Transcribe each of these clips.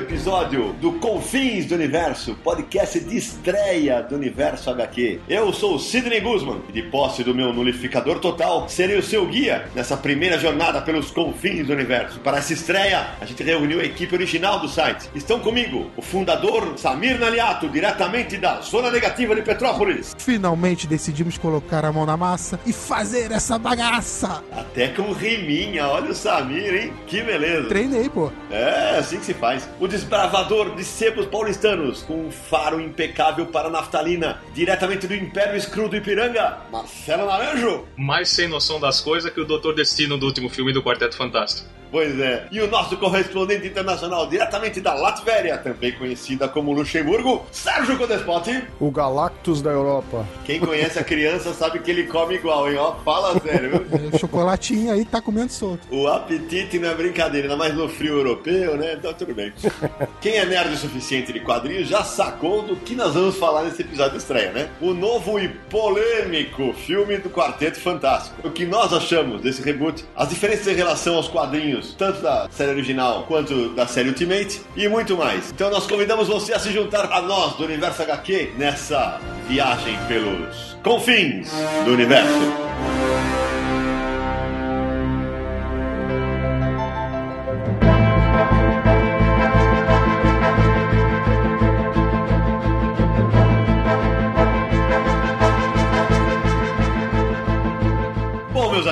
Episódio do Confins do Universo, podcast de estreia do Universo HQ. Eu sou o Sidney Guzman e de posse do meu nulificador total, serei o seu guia nessa primeira jornada pelos confins do universo. Para essa estreia, a gente reuniu a equipe original do site. Estão comigo o fundador Samir Naliato, diretamente da Zona Negativa de Petrópolis. Finalmente decidimos colocar a mão na massa e fazer essa bagaça. Até com riminha, olha o Samir, hein? Que beleza. Treinei, pô. É, assim que se faz. O desbravador de sebos paulistanos, com um faro impecável para naftalina, diretamente do Império Escuro do Ipiranga, Marcelo Naranjo. mais sem noção das coisas que o Doutor Destino do último filme do Quarteto Fantástico. Pois é. E o nosso correspondente internacional, diretamente da Latvéria, também conhecida como Luxemburgo, Sérgio Codespoti. O Galactus da Europa. Quem conhece a criança sabe que ele come igual, hein? Ó, fala sério. viu? O chocolatinho aí tá comendo solto. O apetite não é brincadeira, ainda mais no frio europeu, né? Então tudo bem. Quem é nerd o suficiente de quadrinhos já sacou do que nós vamos falar nesse episódio de estreia, né? O novo e polêmico filme do Quarteto Fantástico. O que nós achamos desse reboot, as diferenças em relação aos quadrinhos, tanto da série original quanto da série Ultimate e muito mais. Então nós convidamos você a se juntar a nós do Universo HQ nessa viagem pelos confins do universo.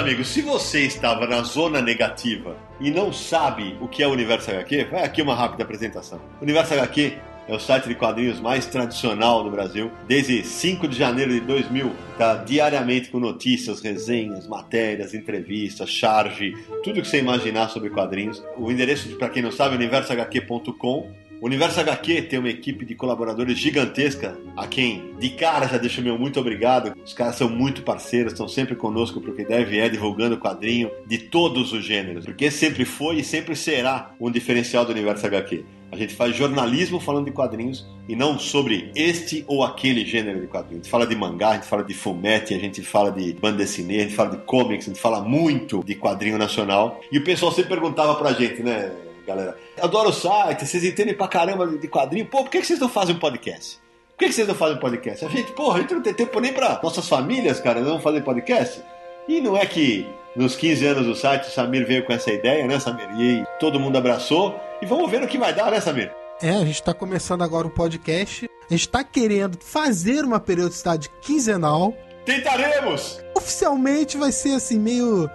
Amigos, se você estava na zona negativa e não sabe o que é o Universo HQ, vai aqui uma rápida apresentação. O Universo HQ é o site de quadrinhos mais tradicional do Brasil. Desde 5 de janeiro de 2000, está diariamente com notícias, resenhas, matérias, entrevistas, charge, tudo que você imaginar sobre quadrinhos. O endereço, para quem não sabe, é universohq.com. O Universo HQ tem uma equipe de colaboradores gigantesca, a quem de cara já deixo meu muito obrigado. Os caras são muito parceiros, estão sempre conosco porque deve é divulgando quadrinho de todos os gêneros, porque sempre foi e sempre será um diferencial do Universo HQ. A gente faz jornalismo falando de quadrinhos e não sobre este ou aquele gênero de quadrinhos. A gente fala de mangá, a gente fala de fumete, a gente fala de banda desenhê, a gente fala de comics, a gente fala muito de quadrinho nacional. E o pessoal sempre perguntava pra gente, né, galera? Adoro o site, vocês entendem pra caramba de quadrinho. Pô, por que vocês não fazem um podcast? Por que vocês não fazem um podcast? A gente, porra, a gente não tem tempo nem pra nossas famílias, cara, não fazer podcast. E não é que nos 15 anos do site o Samir veio com essa ideia, né, Samir? E todo mundo abraçou. E vamos ver no que vai dar, né, Samir? É, a gente tá começando agora um podcast. A gente tá querendo fazer uma periodicidade quinzenal. Tentaremos! Oficialmente vai ser assim, meio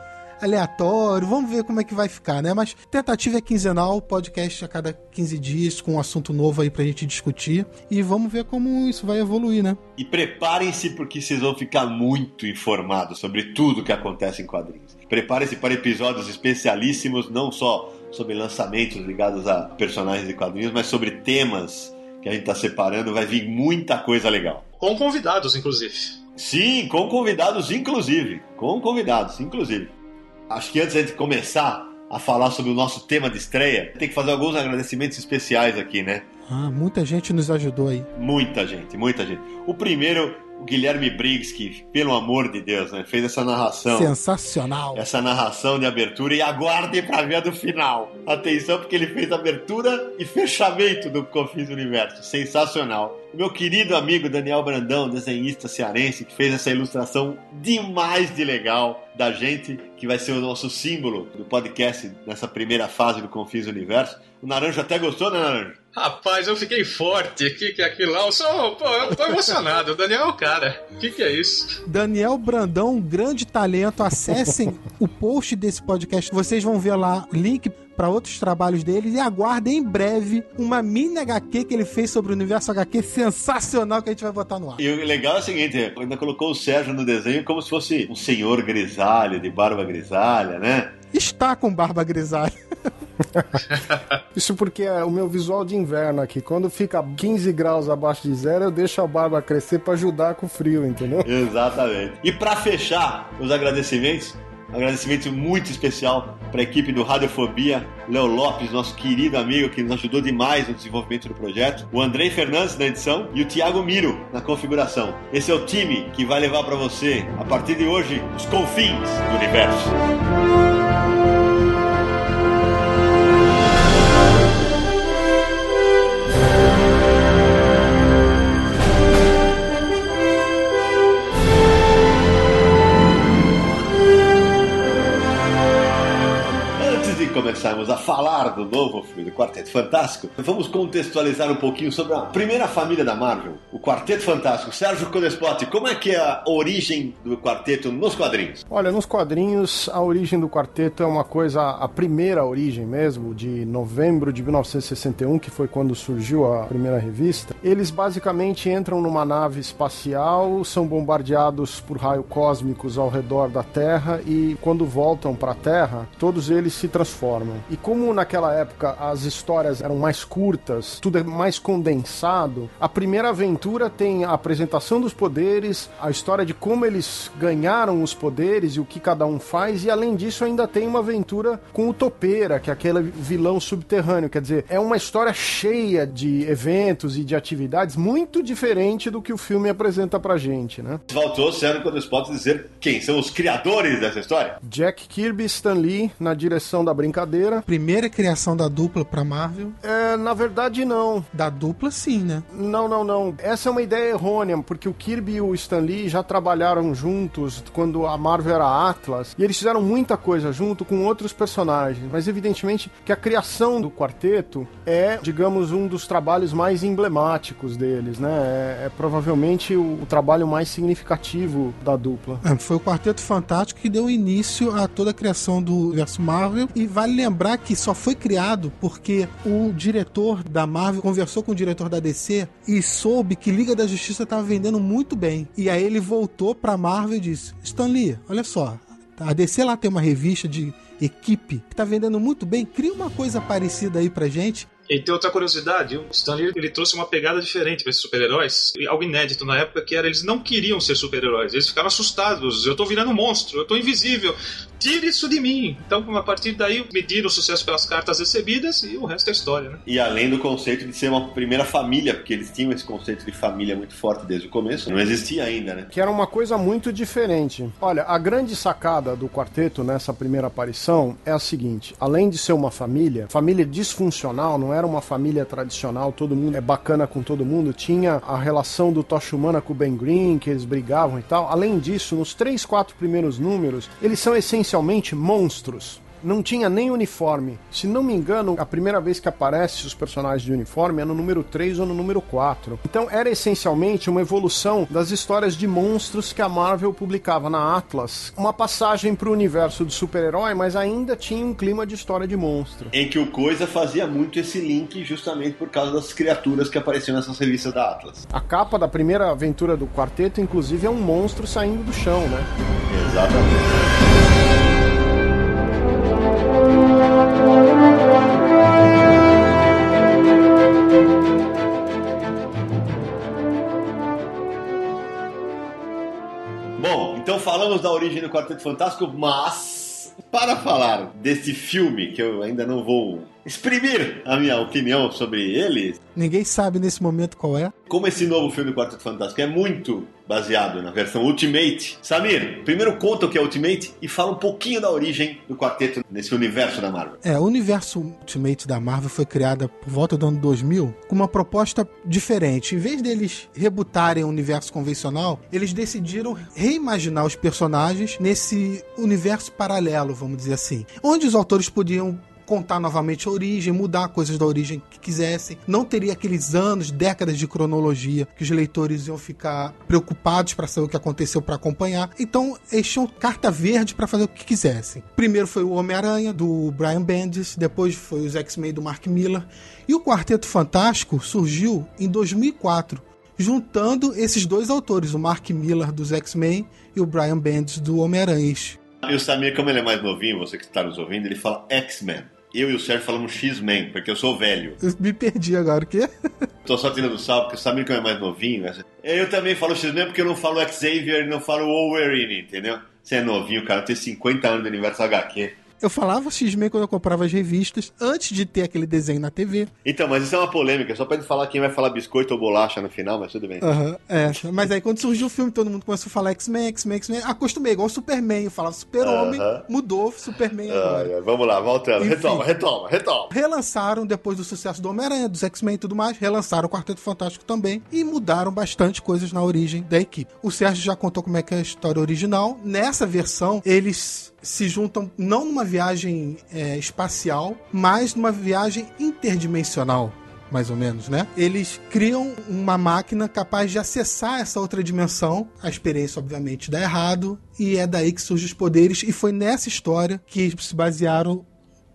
aleatório. Vamos ver como é que vai ficar, né? Mas tentativa é quinzenal, podcast a cada 15 dias, com um assunto novo aí pra gente discutir. E vamos ver como isso vai evoluir, né? E preparem-se porque vocês vão ficar muito informados sobre tudo que acontece em quadrinhos. Preparem-se para episódios especialíssimos, não só sobre lançamentos ligados a personagens de quadrinhos, mas sobre temas que a gente está separando. Vai vir muita coisa legal. Com convidados, inclusive. Sim, com convidados, inclusive. Com convidados, inclusive. Acho que antes de começar a falar sobre o nosso tema de estreia, tem que fazer alguns agradecimentos especiais aqui, né? Ah, muita gente nos ajudou aí. Muita gente, muita gente. O primeiro, o Guilherme Briggs, que, pelo amor de Deus, né, fez essa narração. Sensacional. Essa narração de abertura e aguardem pra ver a do final. Atenção, porque ele fez abertura e fechamento do Confins Universo. Sensacional. Meu querido amigo Daniel Brandão, desenhista cearense, que fez essa ilustração demais de legal da gente, que vai ser o nosso símbolo do podcast nessa primeira fase do Confins Universo. O Naranjo até gostou, né, Naranjo? Rapaz, eu fiquei forte. O que, que é aquilo lá? Eu sou, pô, eu tô emocionado. O Daniel é o cara. O que, que é isso? Daniel Brandão, um grande talento. Acessem o post desse podcast. Vocês vão ver lá link para outros trabalhos dele e aguardem em breve uma mini HQ que ele fez sobre o universo HQ sensacional que a gente vai botar no ar. E o legal é o seguinte, ainda colocou o Sérgio no desenho como se fosse um senhor grisalho, de barba grisalha, né? Está com barba grisalha. Isso porque é o meu visual de inverno aqui. Quando fica 15 graus abaixo de zero, eu deixo a barba crescer para ajudar com o frio, entendeu? Exatamente. E para fechar os agradecimentos, um agradecimento muito especial para a equipe do Radiofobia, Léo Lopes, nosso querido amigo que nos ajudou demais no desenvolvimento do projeto, o Andrei Fernandes na edição e o Thiago Miro na configuração. Esse é o time que vai levar para você, a partir de hoje, os confins do universo. Começarmos a falar do novo filme do Quarteto Fantástico, vamos contextualizar um pouquinho sobre a primeira família da Marvel, o Quarteto Fantástico. Sérgio Codespot, como é que é a origem do quarteto nos quadrinhos? Olha, nos quadrinhos, a origem do quarteto é uma coisa, a primeira origem mesmo, de novembro de 1961, que foi quando surgiu a primeira revista. Eles basicamente entram numa nave espacial, são bombardeados por raios cósmicos ao redor da Terra e quando voltam para a Terra, todos eles se transformam transformam. E como naquela época as histórias eram mais curtas, tudo é mais condensado, a primeira aventura tem a apresentação dos poderes, a história de como eles ganharam os poderes e o que cada um faz, e além disso ainda tem uma aventura com o Topeira, que é aquele vilão subterrâneo. Quer dizer, é uma história cheia de eventos e de atividades muito diferente do que o filme apresenta pra gente, né? Faltou, Sérgio, quando os pode dizer quem são os criadores dessa história? Jack Kirby Stan Lee na direção da brincadeira brincadeira. Primeira criação da dupla pra Marvel? É, na verdade, não. Da dupla, sim, né? Não, não, não. Essa é uma ideia errônea, porque o Kirby e o Stan Lee já trabalharam juntos quando a Marvel era Atlas, e eles fizeram muita coisa junto com outros personagens, mas evidentemente que a criação do quarteto é, digamos, um dos trabalhos mais emblemáticos deles, né? É, é provavelmente o, o, trabalho mais significativo da dupla. É, foi o Quarteto Fantástico que deu início a toda a criação do universo Marvel e vale lembrar que só foi criado porque o diretor da Marvel conversou com o diretor da DC e soube que Liga da Justiça estava vendendo muito bem. E aí ele voltou pra Marvel e disse: Stan Lee, olha só, a DC lá tem uma revista de equipe que tá vendendo muito bem, cria uma coisa parecida aí pra gente e tem outra curiosidade, o Stanley ele trouxe uma pegada diferente para esses super-heróis, algo inédito na época que era eles não queriam ser super-heróis, eles ficaram assustados, eu tô virando um monstro, eu tô invisível, tire isso de mim. Então, a partir daí, mediram o sucesso pelas cartas recebidas e o resto é história, né? E além do conceito de ser uma primeira família, porque eles tinham esse conceito de família muito forte desde o começo, não existia ainda, né? Que era uma coisa muito diferente. Olha, a grande sacada do quarteto nessa primeira aparição é a seguinte: além de ser uma família, família disfuncional, não era uma família tradicional, todo mundo é bacana com todo mundo, tinha a relação do Tocha Humana com o Ben Green, que eles brigavam e tal. Além disso, nos três, quatro primeiros números, eles são essencialmente monstros não tinha nem uniforme. Se não me engano, a primeira vez que aparece os personagens de uniforme é no número 3 ou no número 4. Então era essencialmente uma evolução das histórias de monstros que a Marvel publicava na Atlas. Uma passagem para o universo do super-herói, mas ainda tinha um clima de história de monstro. Em que o Coisa fazia muito esse link justamente por causa das criaturas que apareciam nessas revistas da Atlas. A capa da primeira aventura do quarteto, inclusive, é um monstro saindo do chão, né? Exatamente. Falamos da origem do Quarteto Fantástico, mas para falar desse filme que eu ainda não vou exprimir a minha opinião sobre ele. Ninguém sabe nesse momento qual é. Como esse novo filme do Quarteto Fantástico é muito baseado na versão Ultimate. Samir, primeiro conta o que é Ultimate e fala um pouquinho da origem do quarteto nesse universo da Marvel. É, o universo Ultimate da Marvel foi criada por volta do ano 2000 com uma proposta diferente. Em vez deles rebutarem o universo convencional, eles decidiram reimaginar os personagens nesse universo paralelo, vamos dizer assim, onde os autores podiam contar novamente a origem, mudar coisas da origem que quisessem. Não teria aqueles anos, décadas de cronologia que os leitores iam ficar preocupados para saber o que aconteceu para acompanhar. Então, eles tinham carta verde para fazer o que quisessem. Primeiro foi o Homem-Aranha, do Brian Bendis, depois foi os X-Men do Mark Miller. E o Quarteto Fantástico surgiu em 2004, juntando esses dois autores, o Mark Miller dos X-Men e o Brian Bendis do Homem-Aranha. E o Samir, como ele é mais novinho, você que está nos ouvindo, ele fala X-Men. Eu e o Sérgio falamos X-Men, porque eu sou velho. Eu me perdi agora, o quê? Tô só tirando sal, porque o Samir, como é mais novinho, eu também falo X-Men porque eu não falo Xavier e não falo Wolverine, entendeu? Você é novinho, cara, tem 50 anos de universo HQ. Eu falava X-Men quando eu comprava as revistas, antes de ter aquele desenho na TV. Então, mas isso é uma polêmica, só pra ele falar quem vai falar biscoito ou bolacha no final, mas tudo bem. Uhum, é, mas aí quando surgiu o filme, todo mundo começou a falar X-Men, X-Men, X-Men. Acostumei, igual Superman. Eu falava Super-Homem, uhum. mudou Superman agora. Ah, vamos lá, voltando. Enfim, retoma, retoma, retoma. Relançaram, depois do sucesso do Homem-Aranha, dos X-Men e tudo mais, relançaram o Quarteto Fantástico também e mudaram bastante coisas na origem da equipe. O Sérgio já contou como é que é a história original. Nessa versão, eles se juntam não numa viagem é, espacial, mas numa viagem interdimensional mais ou menos, né? Eles criam uma máquina capaz de acessar essa outra dimensão. A experiência, obviamente, dá errado. E é daí que surgem os poderes. E foi nessa história que se basearam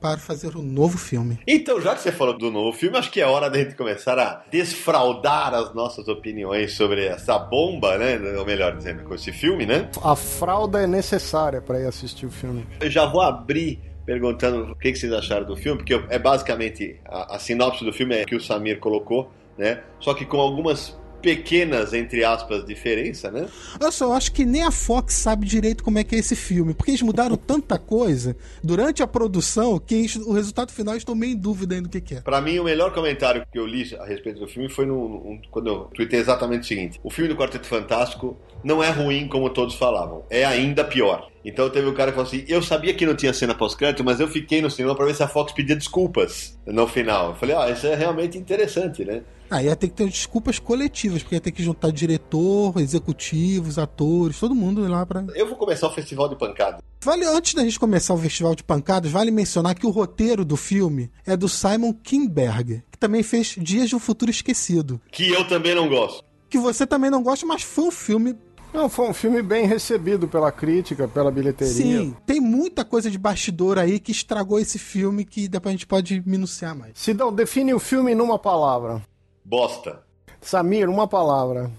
para fazer um novo filme. Então, já que você falou do novo filme, acho que é hora da gente começar a desfraudar as nossas opiniões sobre essa bomba, né? Ou melhor dizendo, com esse filme, né? A fralda é necessária para ir assistir o filme. Eu já vou abrir perguntando o que vocês acharam do filme, porque é basicamente a, a sinopse do filme é que o Samir colocou, né? Só que com algumas pequenas, entre aspas, diferença, né? Eu só acho que nem a Fox sabe direito como é que é esse filme, porque eles mudaram tanta coisa durante a produção que o resultado final estou meio em dúvida ainda do que, que é. Para mim, o melhor comentário que eu li a respeito do filme foi no, no, quando eu tuitei exatamente o seguinte: o filme do Quarteto Fantástico não é ruim como todos falavam, é ainda pior. Então teve um cara que falou assim: Eu sabia que não tinha cena pós-crédito, mas eu fiquei no cinema para ver se a Fox pedia desculpas no final. Eu falei: Ah, isso é realmente interessante, né? Ah, ia ter que ter desculpas coletivas, porque ia ter que juntar diretor, executivos, atores, todo mundo lá para. Eu vou começar o Festival de Pancadas. Vale, antes da gente começar o Festival de Pancadas, vale mencionar que o roteiro do filme é do Simon Kinberg, que também fez Dias de um Futuro Esquecido. Que eu também não gosto. Que você também não gosta, mas foi um filme não, foi um filme bem recebido pela crítica, pela bilheteria. Sim, tem muita coisa de bastidor aí que estragou esse filme que depois a gente pode minuciar mais. Sidão, define o filme numa palavra. Bosta. Samir, uma palavra.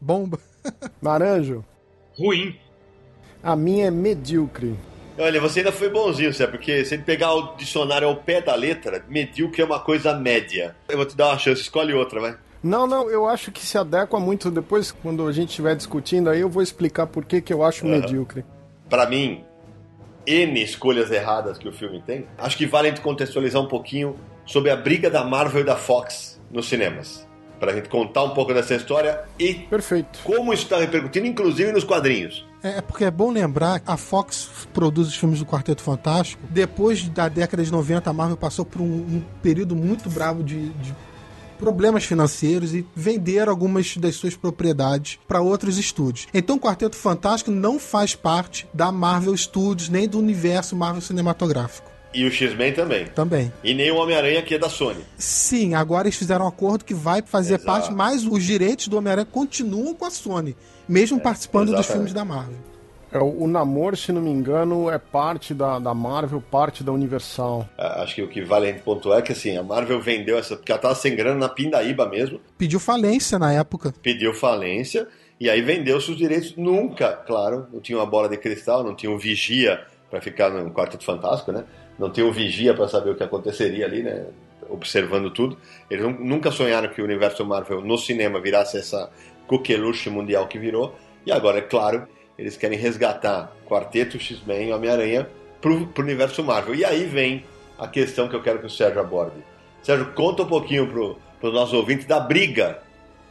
Bomba. Naranjo. Ruim. A minha é medíocre. Olha, você ainda foi bonzinho, Zé, porque se ele pegar o dicionário ao pé da letra, medíocre é uma coisa média. Eu vou te dar uma chance, escolhe outra, vai. Não, não, eu acho que se adequa muito. Depois, quando a gente estiver discutindo aí, eu vou explicar por que, que eu acho uhum. medíocre. Para mim, N escolhas erradas que o filme tem, acho que vale a gente contextualizar um pouquinho sobre a briga da Marvel e da Fox nos cinemas. Para a gente contar um pouco dessa história e Perfeito. como isso está repercutindo, inclusive nos quadrinhos. É, é porque é bom lembrar a Fox produz os filmes do Quarteto Fantástico. Depois da década de 90, a Marvel passou por um, um período muito bravo de, de problemas financeiros e venderam algumas das suas propriedades para outros estúdios. Então o Quarteto Fantástico não faz parte da Marvel Studios nem do universo Marvel cinematográfico. E o X-Men também. Também. E nem o Homem-Aranha que é da Sony. Sim, agora eles fizeram um acordo que vai fazer Exato. parte, mas os direitos do Homem-Aranha continuam com a Sony, mesmo é, participando exatamente. dos filmes da Marvel. É, o Namor, se não me engano, é parte da, da Marvel, parte da Universal. É, acho que o que vale pontuar é que assim, a Marvel vendeu essa. Porque ela tava sem grana na pindaíba mesmo. Pediu falência na época. Pediu falência. E aí vendeu seus direitos. Nunca, claro, não tinha uma bola de cristal, não tinha um vigia para ficar no Quarteto Fantástico, né? Não tinha um vigia para saber o que aconteceria ali, né? Observando tudo. Eles nunca sonharam que o universo Marvel no cinema virasse essa coqueluche mundial que virou. E agora, é claro, eles querem resgatar Quarteto, X-Men e Homem-Aranha pro, pro universo Marvel. E aí vem a questão que eu quero que o Sérgio aborde. Sérgio, conta um pouquinho pro, pros nossos ouvintes da briga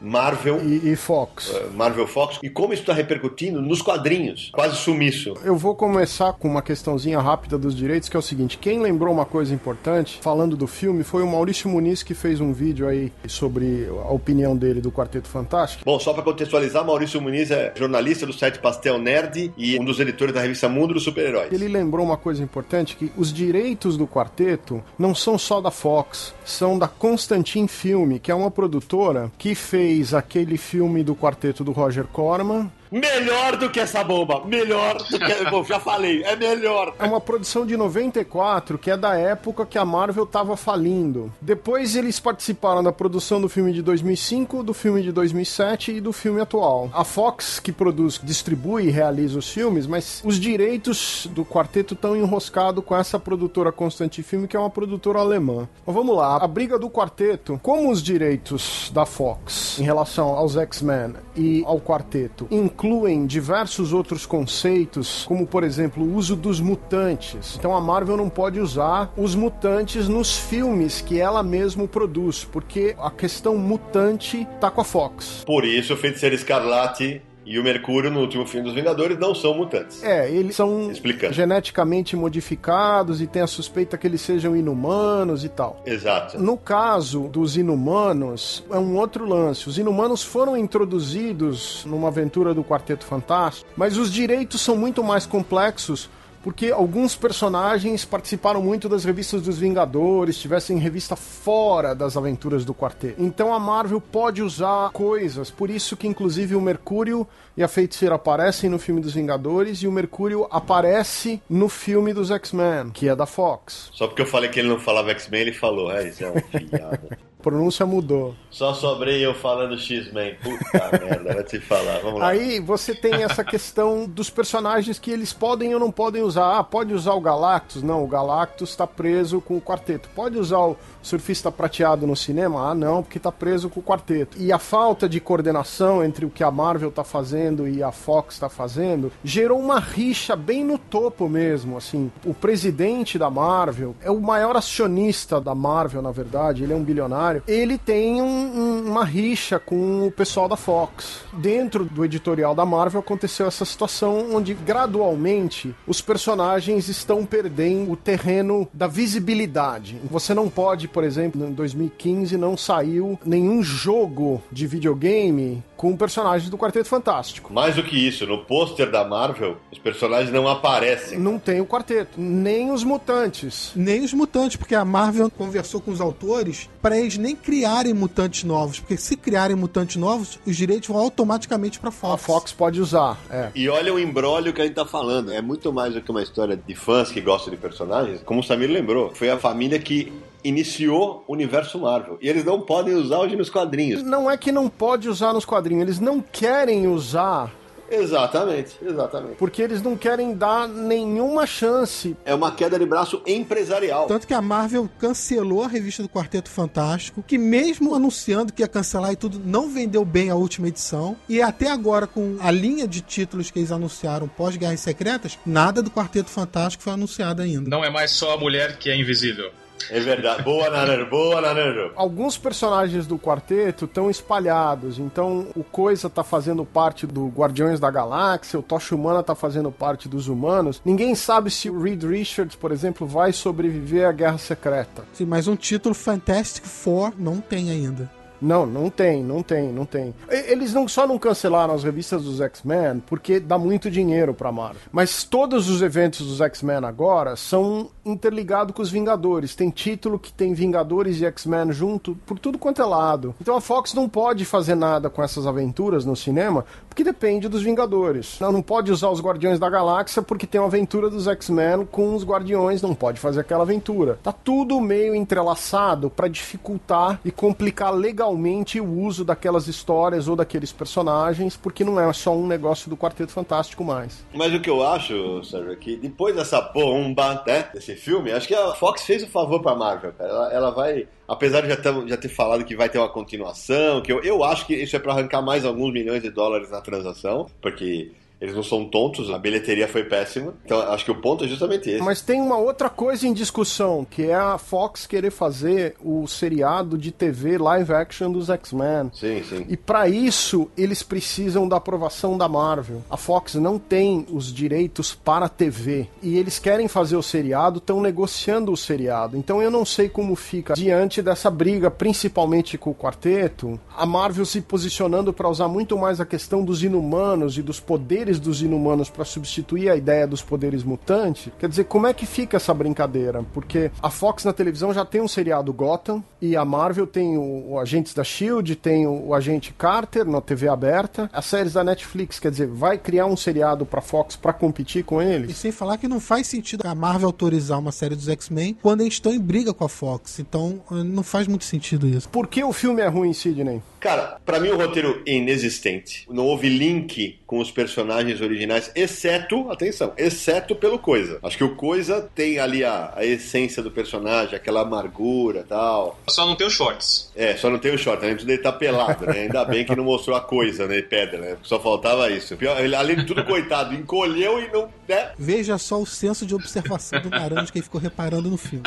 Marvel e, e Fox. uh, Marvel Fox e como isso está repercutindo nos quadrinhos. Quase sumiço. Eu vou começar com uma questãozinha rápida dos direitos, que é o seguinte: quem lembrou uma coisa importante, falando do filme, foi o Maurício Muniz que fez um vídeo aí sobre a opinião dele do Quarteto Fantástico. Bom, só para contextualizar, Maurício Muniz é jornalista do site Pastel Nerd e um dos editores da revista Mundo dos Super-Heróis. Ele lembrou uma coisa importante, que os direitos do quarteto não são só da Fox, são da Constantin Filme, que é uma produtora que fez aquele filme do quarteto do Roger Corman, Melhor do que essa bomba. Melhor do que. Bom, já falei, é melhor. É uma produção de 94, que é da época que a Marvel tava falindo. Depois eles participaram da produção do filme de 2005, do filme de 2007 e do filme atual. A Fox, que produz, distribui e realiza os filmes, mas os direitos do quarteto estão enroscados com essa produtora Constante Filme, que é uma produtora alemã. Mas vamos lá, a briga do quarteto, como os direitos da Fox em relação aos X-Men e ao quarteto incluem diversos outros conceitos, como por exemplo o uso dos mutantes. Então a Marvel não pode usar os mutantes nos filmes que ela mesma produz, porque a questão mutante tá com a Fox. Por isso, o Feiticeiro Escarlate e o Mercúrio, no último filme dos Vingadores, não são mutantes. É, eles são Explicando. geneticamente modificados e tem a suspeita que eles sejam inumanos e tal. Exato. No caso dos inumanos, é um outro lance. Os inumanos foram introduzidos numa aventura do Quarteto Fantástico, mas os direitos são muito mais complexos. Porque alguns personagens participaram muito das revistas dos Vingadores, tivessem revista fora das aventuras do quarteto. Então a Marvel pode usar coisas, por isso que inclusive o Mercúrio e a Feiticeira aparecem no filme dos Vingadores e o Mercúrio aparece no filme dos X-Men, que é da Fox. Só porque eu falei que ele não falava X-Men, ele falou. É, isso é uma piada. Pronúncia mudou. Só sobrei eu falando X-Men. Puta merda, vai te falar. Vamos lá. Aí você tem essa questão dos personagens que eles podem ou não podem usar. Ah, pode usar o Galactus? Não, o Galactus está preso com o quarteto. Pode usar o surfista prateado no cinema? Ah, não, porque está preso com o quarteto. E a falta de coordenação entre o que a Marvel está fazendo e a Fox está fazendo gerou uma rixa bem no topo mesmo. Assim, o presidente da Marvel é o maior acionista da Marvel, na verdade. Ele é um bilionário. Ele tem um- um- uma rixa com o pessoal da Fox. Dentro do editorial da Marvel aconteceu essa situação onde gradualmente os personagens estão perdendo o terreno da visibilidade. Você não pode, por exemplo, em 2015 não saiu nenhum jogo de videogame com personagens do Quarteto Fantástico. Mais do que isso, no pôster da Marvel, os personagens não aparecem. Não tem o quarteto, nem os mutantes. Nem os mutantes, porque a Marvel conversou com os autores para eles nem criarem mutantes novos, porque se criarem mutantes novos, os direitos vão automaticamente para Fox. A Fox pode usar, é. E olha o embrólio que a gente tá falando. É muito mais do que uma história de fãs que gostam de personagens. Como o Samir lembrou, foi a família que iniciou o universo Marvel. E eles não podem usar hoje nos quadrinhos. Não é que não pode usar nos quadrinhos, eles não querem usar Exatamente, exatamente. porque eles não querem dar nenhuma chance. É uma queda de braço empresarial. Tanto que a Marvel cancelou a revista do Quarteto Fantástico, que mesmo anunciando que ia cancelar e tudo, não vendeu bem a última edição. E até agora, com a linha de títulos que eles anunciaram pós-Guerras Secretas, nada do Quarteto Fantástico foi anunciado ainda. Não é mais só a mulher que é invisível. É verdade. Boa, Nanano. Boa, Nanano. Alguns personagens do quarteto estão espalhados, então o Coisa tá fazendo parte do Guardiões da Galáxia, o Tocha Humana tá fazendo parte dos humanos. Ninguém sabe se o Reed Richards, por exemplo, vai sobreviver à Guerra Secreta. Sim, mas um título Fantastic Four não tem ainda. Não, não tem, não tem, não tem. Eles não só não cancelaram as revistas dos X-Men porque dá muito dinheiro pra Marvel. Mas todos os eventos dos X-Men agora são interligados com os Vingadores. Tem título que tem Vingadores e X-Men junto por tudo quanto é lado. Então a Fox não pode fazer nada com essas aventuras no cinema porque depende dos Vingadores. Não, não pode usar os Guardiões da Galáxia porque tem uma aventura dos X-Men com os Guardiões, não pode fazer aquela aventura. Tá tudo meio entrelaçado pra dificultar e complicar legalmente o uso daquelas histórias ou daqueles personagens, porque não é só um negócio do Quarteto Fantástico mais. Mas o que eu acho, Sérgio, é que depois dessa bomba, né, desse filme, acho que a Fox fez o favor pra Marvel, cara. Ela, ela vai, apesar de já, já ter falado que vai ter uma continuação, que eu, eu acho que isso é pra arrancar mais alguns milhões de dólares na transação, porque Eles não são tontos, a bilheteria foi péssima. Então acho que o ponto é justamente esse. Mas tem uma outra coisa em discussão, que é a Fox querer fazer o seriado de TV live action dos X-Men. Sim, sim. E para isso, eles precisam da aprovação da Marvel. A Fox não tem os direitos para a TV. E eles querem fazer o seriado, estão negociando o seriado. Então eu não sei como fica diante dessa briga, principalmente com o quarteto. A Marvel se posicionando para usar muito mais a questão dos inumanos e dos poderes dos inumanos para substituir a ideia dos poderes mutantes. Quer dizer, como é que fica essa brincadeira? Porque a Fox na televisão já tem um seriado Gotham e a Marvel tem o, o Agentes da Shield, tem o, o Agente Carter na TV aberta. As séries da Netflix, quer dizer, vai criar um seriado para Fox para competir com E eles? sem falar que não faz sentido a Marvel autorizar uma série dos X-Men quando eles estão em briga com a Fox. Então eh, não faz muito sentido isso. Por que o filme é ruim, Sidney? Cara, pra mim o roteiro é inexistente. Não houve link com os personagens originais, exceto, atenção, exceto pelo Coisa. Acho que o Coisa tem ali a, a essência do personagem, aquela amargura tal. Só não tem os shorts. É, só não tem o short, né? Ele tá pelado, né? Ainda bem que não mostrou a coisa, né? Pedra, né? Só faltava isso. Pior, ele, além de tudo, coitado, encolheu e não. Né? Veja só o senso de observação do Naranja que ele ficou reparando no filme.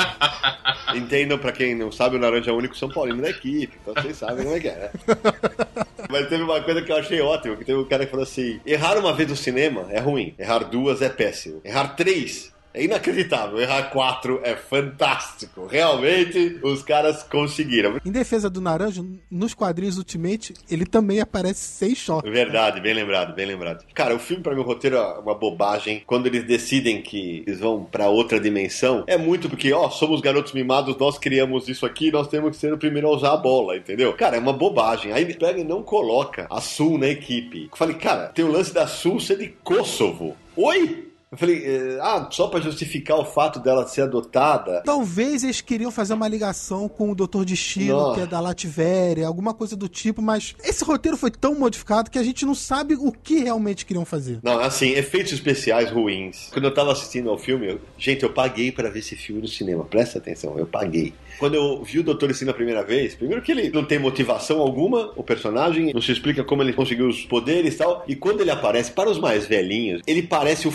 Entendam, pra quem não sabe, o Naranja é o único São Paulino da equipe, então vocês sabem como é que é, né? Mas teve uma coisa que eu achei ótima, que teve um cara que falou assim: errar uma vez no cinema é ruim, errar duas é péssimo, errar três é inacreditável, errar quatro é fantástico. Realmente, os caras conseguiram. Em defesa do Naranja, nos quadrinhos Ultimate, ele também aparece sem choque. Verdade, bem lembrado, bem lembrado. Cara, o filme pra mim, o roteiro é uma bobagem. Quando eles decidem que eles vão pra outra dimensão, é muito porque, ó, somos garotos mimados, nós criamos isso aqui, nós temos que ser o primeiro a usar a bola, entendeu? Cara, é uma bobagem. Aí ele pega e não coloca a Sul na equipe. Eu falei, cara, tem o lance da Sul ser de Kosovo. Oi? Eu falei, eh, ah, só pra justificar o fato dela ser adotada. Talvez eles queriam fazer uma ligação com o Doutor Destino, Nossa. que é da Latvéria, alguma coisa do tipo, mas esse roteiro foi tão modificado que a gente não sabe o que realmente queriam fazer. Não, assim, efeitos especiais ruins. Quando eu tava assistindo ao filme, eu- gente, eu paguei pra ver esse filme no cinema. Presta atenção, eu paguei. Quando eu vi o Doutor Destino a primeira vez, primeiro que ele não tem motivação alguma, o personagem, não se explica como ele conseguiu os poderes e tal. E quando ele aparece, para os mais velhinhos, ele parece o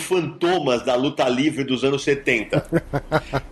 Fantomas da luta livre dos anos 70.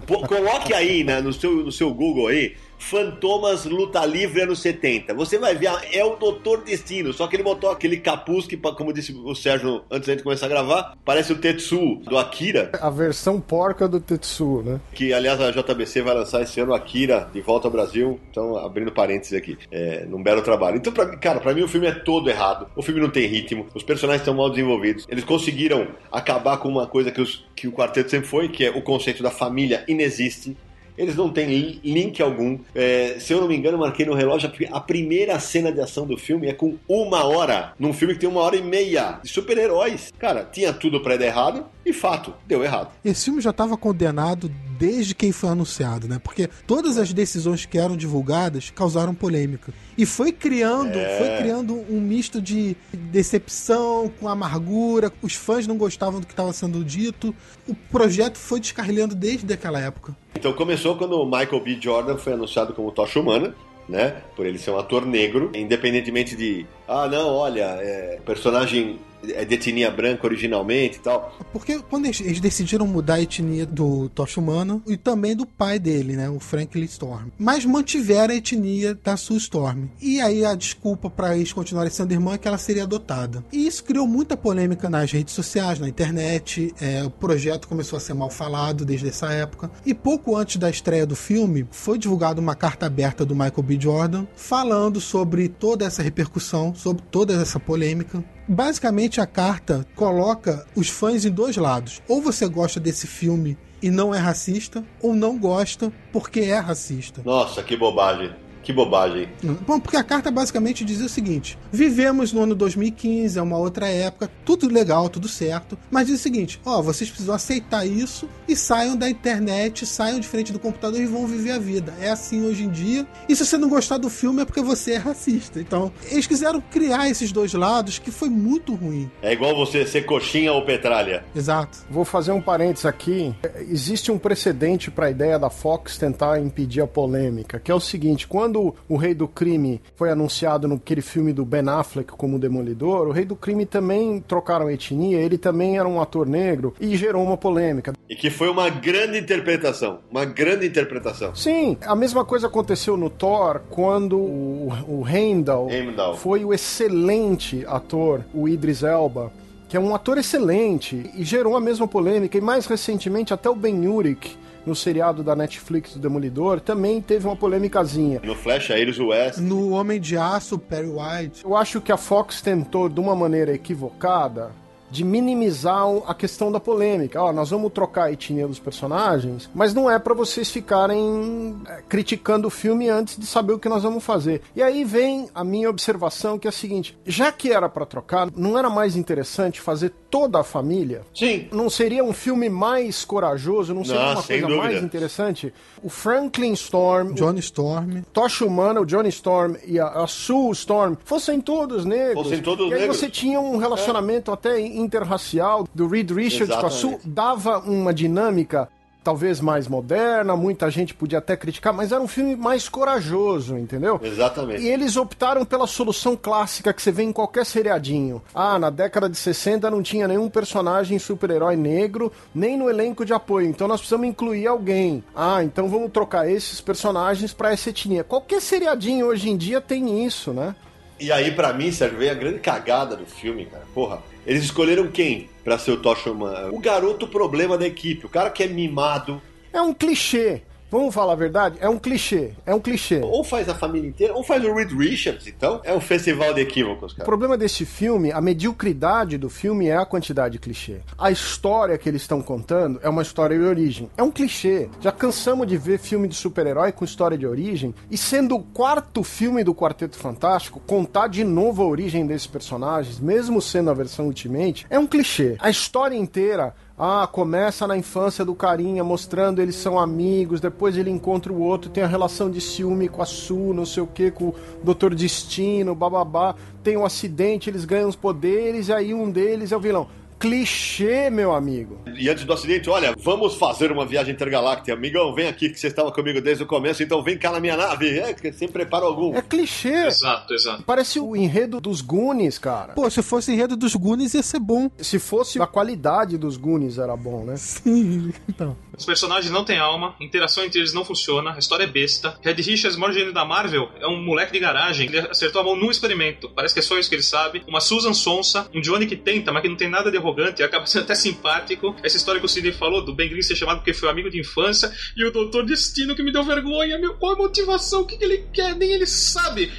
Pô, coloque aí né, no, seu, no seu Google aí. Fantomas Luta Livre anos 70. Você vai ver, é o Doutor Destino. Só que ele botou aquele capuz que, como disse o Sérgio antes da gente começar a gravar, parece o Tetsu do Akira. A versão porca do Tetsuo, né? Que, aliás, a JBC vai lançar esse ano Akira de volta ao Brasil. Então, abrindo parênteses aqui. É, num belo trabalho. Então, pra, cara, pra mim o filme é todo errado. O filme não tem ritmo. Os personagens estão mal desenvolvidos. Eles conseguiram acabar com uma coisa que, os- que o quarteto sempre foi, que é o conceito da família inexiste. Eles não têm li- link algum. É, se eu não me engano, marquei no relógio. A primeira cena de ação do filme é com uma hora. Num filme que tem uma hora e meia de super-heróis. Cara, tinha tudo pra dar errado. E fato, deu errado. Esse filme já estava condenado desde que foi anunciado, né? Porque todas as decisões que eram divulgadas causaram polêmica. E foi criando, foi criando um misto de decepção com amargura. Os fãs não gostavam do que estava sendo dito. O projeto foi descarrilhando desde aquela época. Então começou quando o Michael B. Jordan foi anunciado como Tocha Humana, né? Por ele ser um ator negro, independentemente de, ah, não, olha, é, personagem é de etnia branca originalmente e tal. Porque quando eles, eles decidiram mudar a etnia do Tocha Humana e também do pai dele, né, o Franklin Storm. Mas mantiveram a etnia da Sue Storm. E aí a desculpa para eles continuarem sendo irmã é que ela seria adotada. E isso criou muita polêmica nas redes sociais, na internet. É, o projeto começou a ser mal falado desde essa época. E pouco antes da estreia do filme, foi divulgada uma carta aberta do Michael B. Jordan falando sobre toda essa repercussão, sobre toda essa polêmica. Basicamente, a carta coloca os fãs em dois lados. Ou você gosta desse filme e não é racista, ou não gosta porque é racista. Nossa, que bobagem. Que bobagem. Bom, porque a carta basicamente dizia o seguinte: vivemos no ano 2015, é uma outra época, tudo legal, tudo certo, mas diz o seguinte: ó, vocês precisam aceitar isso e saiam da internet, saiam de frente do computador e vão viver a vida. É assim hoje em dia. E se você não gostar do filme é porque você é racista. Então, eles quiseram criar esses dois lados que foi muito ruim. É igual você ser coxinha ou petralha. Exato. Vou fazer um parênteses aqui. Existe um precedente para a ideia da Fox tentar impedir a polêmica, que é o seguinte: quando quando o Rei do Crime foi anunciado naquele filme do Ben Affleck como Demolidor, o Rei do Crime também trocaram etnia, ele também era um ator negro e gerou uma polêmica. E que foi uma grande interpretação. Uma grande interpretação. Sim, a mesma coisa aconteceu no Thor quando o, o Heimdall, Heimdall. foi o excelente ator, o Idris Elba. Que é um ator excelente e gerou a mesma polêmica, e mais recentemente até o Ben Urich, no seriado da Netflix do Demolidor, também teve uma polêmicazinha. No Flash, a Iris West. No Homem de Aço, Perry White. Eu acho que a Fox tentou, de uma maneira equivocada, de minimizar a questão da polêmica. Ó, nós vamos trocar a etnia dos personagens, mas não é para vocês ficarem é, criticando o filme antes de saber o que nós vamos fazer. E aí vem a minha observação que é a seguinte: já que era para trocar, não era mais interessante fazer toda a família? Sim. Não seria um filme mais corajoso? Não seria Não, uma coisa dúvida. mais interessante? O Franklin Storm, Johnny Storm. Tocha Humana, o Johnny Storm e a, a Sue Storm fossem todos negros. Fossem todos e aí negros. você tinha um relacionamento até interracial do Reed Richards com a Sue. Dava uma dinâmica talvez mais moderna, muita gente podia até criticar, mas era um filme mais corajoso, entendeu? Exatamente. E eles optaram pela solução clássica que você vê em qualquer seriadinho. Ah, na década de 60 não tinha nenhum personagem super-herói negro, nem no elenco de apoio. Então nós precisamos incluir alguém. Ah, então vamos trocar esses personagens pra essa etnia. Qualquer seriadinho hoje em dia tem isso, né? E aí, pra mim, Sérgio, veio a grande cagada do filme, cara. Porra, eles escolheram quem pra ser o Tocha Humana? O garoto problema da equipe, o cara que é mimado. É um clichê. Vamos falar a verdade? É um clichê. É um clichê. Ou faz a família inteira, ou faz o Reed Richards, então. É um festival de equívocos, O cara. problema desse filme, a mediocridade do filme é a quantidade de clichê. A história que eles estão contando é uma história de origem. É um clichê. Já cansamos de ver filme de super-herói com história de origem. E sendo o quarto filme do Quarteto Fantástico, contar de novo a origem desses personagens, mesmo sendo a versão Ultimate, é um clichê. A história inteira ah, começa na infância do carinha, mostrando eles são amigos, depois ele encontra o outro, tem a relação de ciúme com a Su, não sei o que, com o Doutor Destino, bababá, tem um acidente, eles ganham os poderes, e aí um deles é o vilão. Clichê, meu amigo. E antes do acidente, olha, vamos fazer uma viagem intergaláctica. Amigão, vem aqui que você estava comigo desde o começo, então vem cá na minha nave. É, que sem preparo algum. É clichê. Exato, exato. Parece o enredo dos Goonies, cara. Pô, se fosse enredo dos Goonies ia ser bom. Se fosse a qualidade dos Goonies era bom, né? Sim, então. Os personagens não têm alma, a interação entre eles não funciona, a história é besta. Red Richards, o maior gênio da Marvel, é um moleque de garagem. Ele acertou a mão num experimento. Parece que é só isso que ele sabe. Uma Susan Sonsa, um Johnny que tenta, mas que não tem nada de arrogante, e acaba sendo até simpático. Essa história que o Sidney falou, do Ben Green ser chamado porque foi amigo de infância, e o Doutor Destino que me deu vergonha, meu, qual a motivação, o que, que ele quer, nem ele sabe.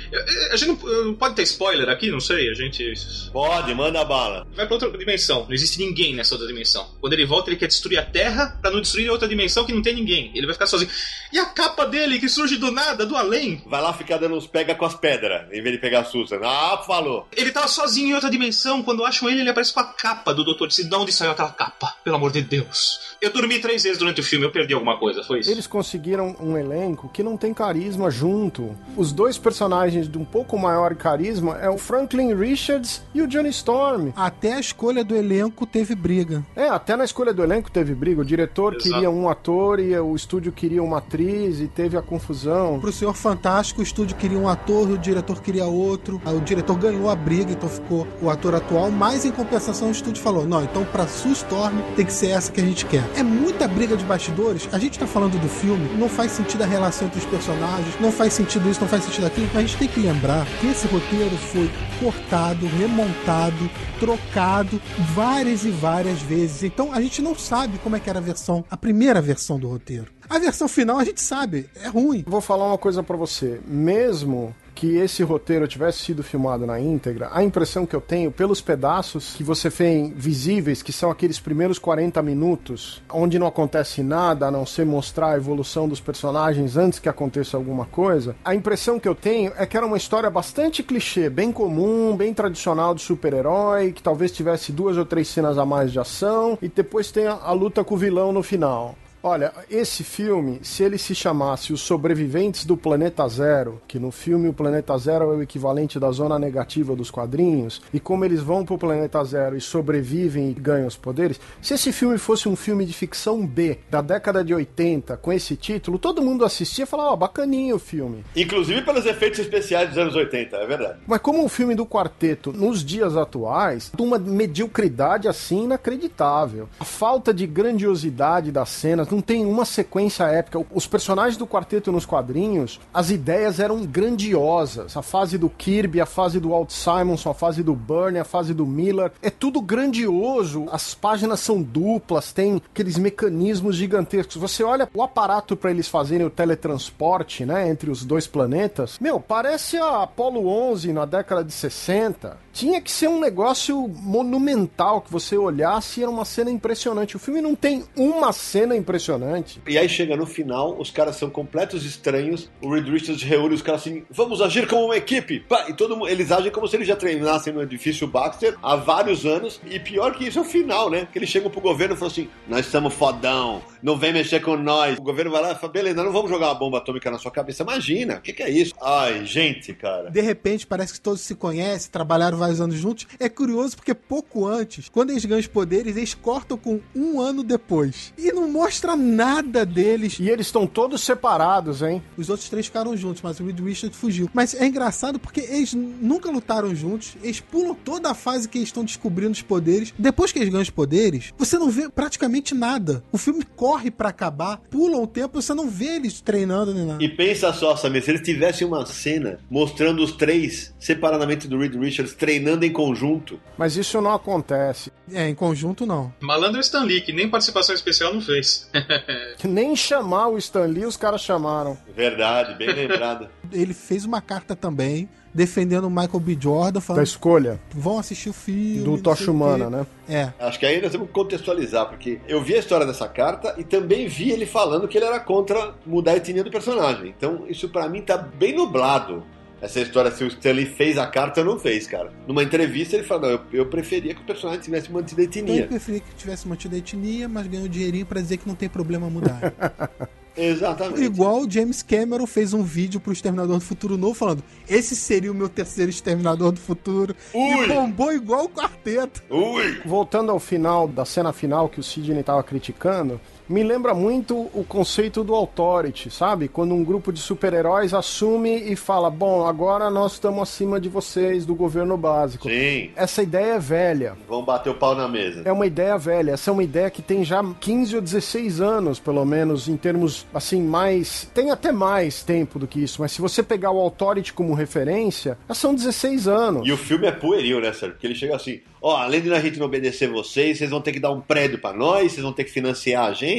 A gente não, não pode ter spoiler aqui, não sei, a gente Pode, manda bala. vai pra outra dimensão. Não existe ninguém nessa outra dimensão. Quando ele volta, ele quer destruir a Terra pra não destruir a outra dimensão que não tem ninguém. Ele vai ficar sozinho. E a capa dele, que surge do nada, do além. Vai lá ficar dando uns pega com as pedras, em vez de pegar a Susan. Ah, falou. Ele tava sozinho em outra dimensão. Quando acham ele, ele aparece com a capa do Doutor Destino. De onde saiu aquela capa? Pelo amor de Deus. Eu dormi três vezes durante o filme, eu perdi alguma coisa, foi isso? Eles conseguiram um elenco que não tem carisma junto. Os dois personagens de um pouco maior carisma é o Franklin Richards e o Johnny Storm. Até a escolha do elenco teve briga. É, até na escolha do elenco teve briga. O diretor Exato. queria um ator e o estúdio queria uma atriz e teve a confusão. Pro Senhor Fantástico, o estúdio queria um ator, o diretor queria outro. O diretor ganhou a briga, então ficou o ator atual, mas em compensação o estúdio falou: não, então pra Sue Storm tem que ser essa que a gente quer. É muita briga de bastidores. A gente tá falando do filme, não faz sentido a relação entre os personagens, não faz sentido isso, não faz sentido aquilo, mas a gente tem que lembrar que esse roteiro foi cortado, remontado, trocado várias e várias vezes. Então a gente não sabe como é que era a versão, a primeira versão do roteiro. A versão final a gente sabe, é ruim. Vou falar uma coisa pra você. Mesmo que esse roteiro tivesse sido filmado na íntegra, a impressão que eu tenho, pelos pedaços que você tem visíveis, que são aqueles primeiros 40 minutos, onde não acontece nada a não ser mostrar a evolução dos personagens antes que aconteça alguma coisa, a impressão que eu tenho é que era uma história bastante clichê, bem comum, bem tradicional de super-herói, que talvez tivesse duas ou três cenas a mais de ação, e depois tem a luta com o vilão no final. Olha, esse filme, se ele se chamasse Os Sobreviventes do Planeta Zero, que no filme o Planeta Zero é o equivalente da zona negativa dos quadrinhos, e como eles vão pro Planeta Zero e sobrevivem e ganham os poderes, se esse filme fosse um filme de ficção B da década de 80 com esse título, todo mundo assistia e falava, ó, oh, bacaninho o filme. Inclusive pelos efeitos especiais dos anos 80, é verdade. Mas como um filme do quarteto nos dias atuais, de uma mediocridade assim inacreditável. A falta de grandiosidade das cenas, não tem uma sequência épica. Os personagens do quarteto nos quadrinhos, as ideias eram grandiosas. A fase do Kirby, a fase do Walt Simonson, a fase do Burnie, a fase do Miller, é tudo grandioso. As páginas são duplas, tem aqueles mecanismos gigantescos. Você olha o aparato para eles fazerem o teletransporte, né, entre os dois planetas. Meu, parece a Apollo 11 na década de 60. Tinha que ser um negócio monumental que você olhasse e era uma cena impressionante. O filme não tem uma cena impressionante. E aí chega no final, os caras são completos estranhos. O Reed Richards reúne os caras assim: vamos agir como uma equipe. E todo mundo, eles agem como se eles já treinassem no edifício Baxter há vários anos. E pior que isso é o final, né? Que eles chegam pro governo e falam assim: nós estamos fodão, não vem mexer com nós. O governo vai lá e fala: beleza, não vamos jogar uma bomba atômica na sua cabeça. Imagina, o que, que é isso? Ai, gente, cara. De repente parece que todos se conhecem, trabalharam vários anos juntos. É curioso porque pouco antes, quando eles ganham os poderes, eles cortam com um ano depois. E não mostra nada deles. E eles estão todos separados, hein? Os outros três ficaram juntos, mas o Reed Richards fugiu. Mas é engraçado porque eles nunca lutaram juntos. Eles pulam toda a fase que eles estão descobrindo os poderes. Depois que eles ganham os poderes, você não vê praticamente nada. O filme corre para acabar, pula o tempo, você não vê eles treinando nem nada. E pensa só, Samir, se eles tivessem uma cena mostrando os três separadamente do Reed Richards treinando em conjunto. Mas isso não acontece. É, em conjunto não. Malandro Stan Lee, que nem participação especial não fez. nem chamar o Stan Lee os caras chamaram. Verdade, bem lembrado. Ele fez uma carta também defendendo o Michael B. Jordan, falando. Da escolha. Vão assistir o filme. Do Tocha Humana, né? É. Acho que aí nós temos que contextualizar, porque eu vi a história dessa carta e também vi ele falando que ele era contra mudar a etnia do personagem. Então, isso para mim tá bem nublado essa história se o Stanley fez a carta ou não fez, cara. Numa entrevista ele falou: eu, eu preferia que o personagem tivesse mantido a etnia. Eu preferia que tivesse mantido a etnia, mas ganhou dinheirinho para dizer que não tem problema mudar. Exatamente. Igual o James Cameron fez um vídeo pro Exterminador do Futuro Novo falando: esse seria o meu terceiro Exterminador do Futuro. Ui. E bombou igual o quarteto. Ui. Voltando ao final, da cena final que o Sidney tava criticando, me lembra muito o conceito do authority, sabe? Quando um grupo de super-heróis assume e fala: Bom, agora nós estamos acima de vocês, do governo básico. Sim. Essa ideia é velha. Vão bater o pau na mesa. É uma ideia velha. Essa é uma ideia que tem já 15 ou 16 anos, pelo menos, em termos assim, mais. Tem até mais tempo do que isso, mas se você pegar o authority como referência, já são 16 anos. E o filme é pueril, né, Sérgio? Porque ele chega assim: Ó, além de a gente não obedecer vocês, vocês vão ter que dar um prédio para nós, vocês vão ter que financiar a gente.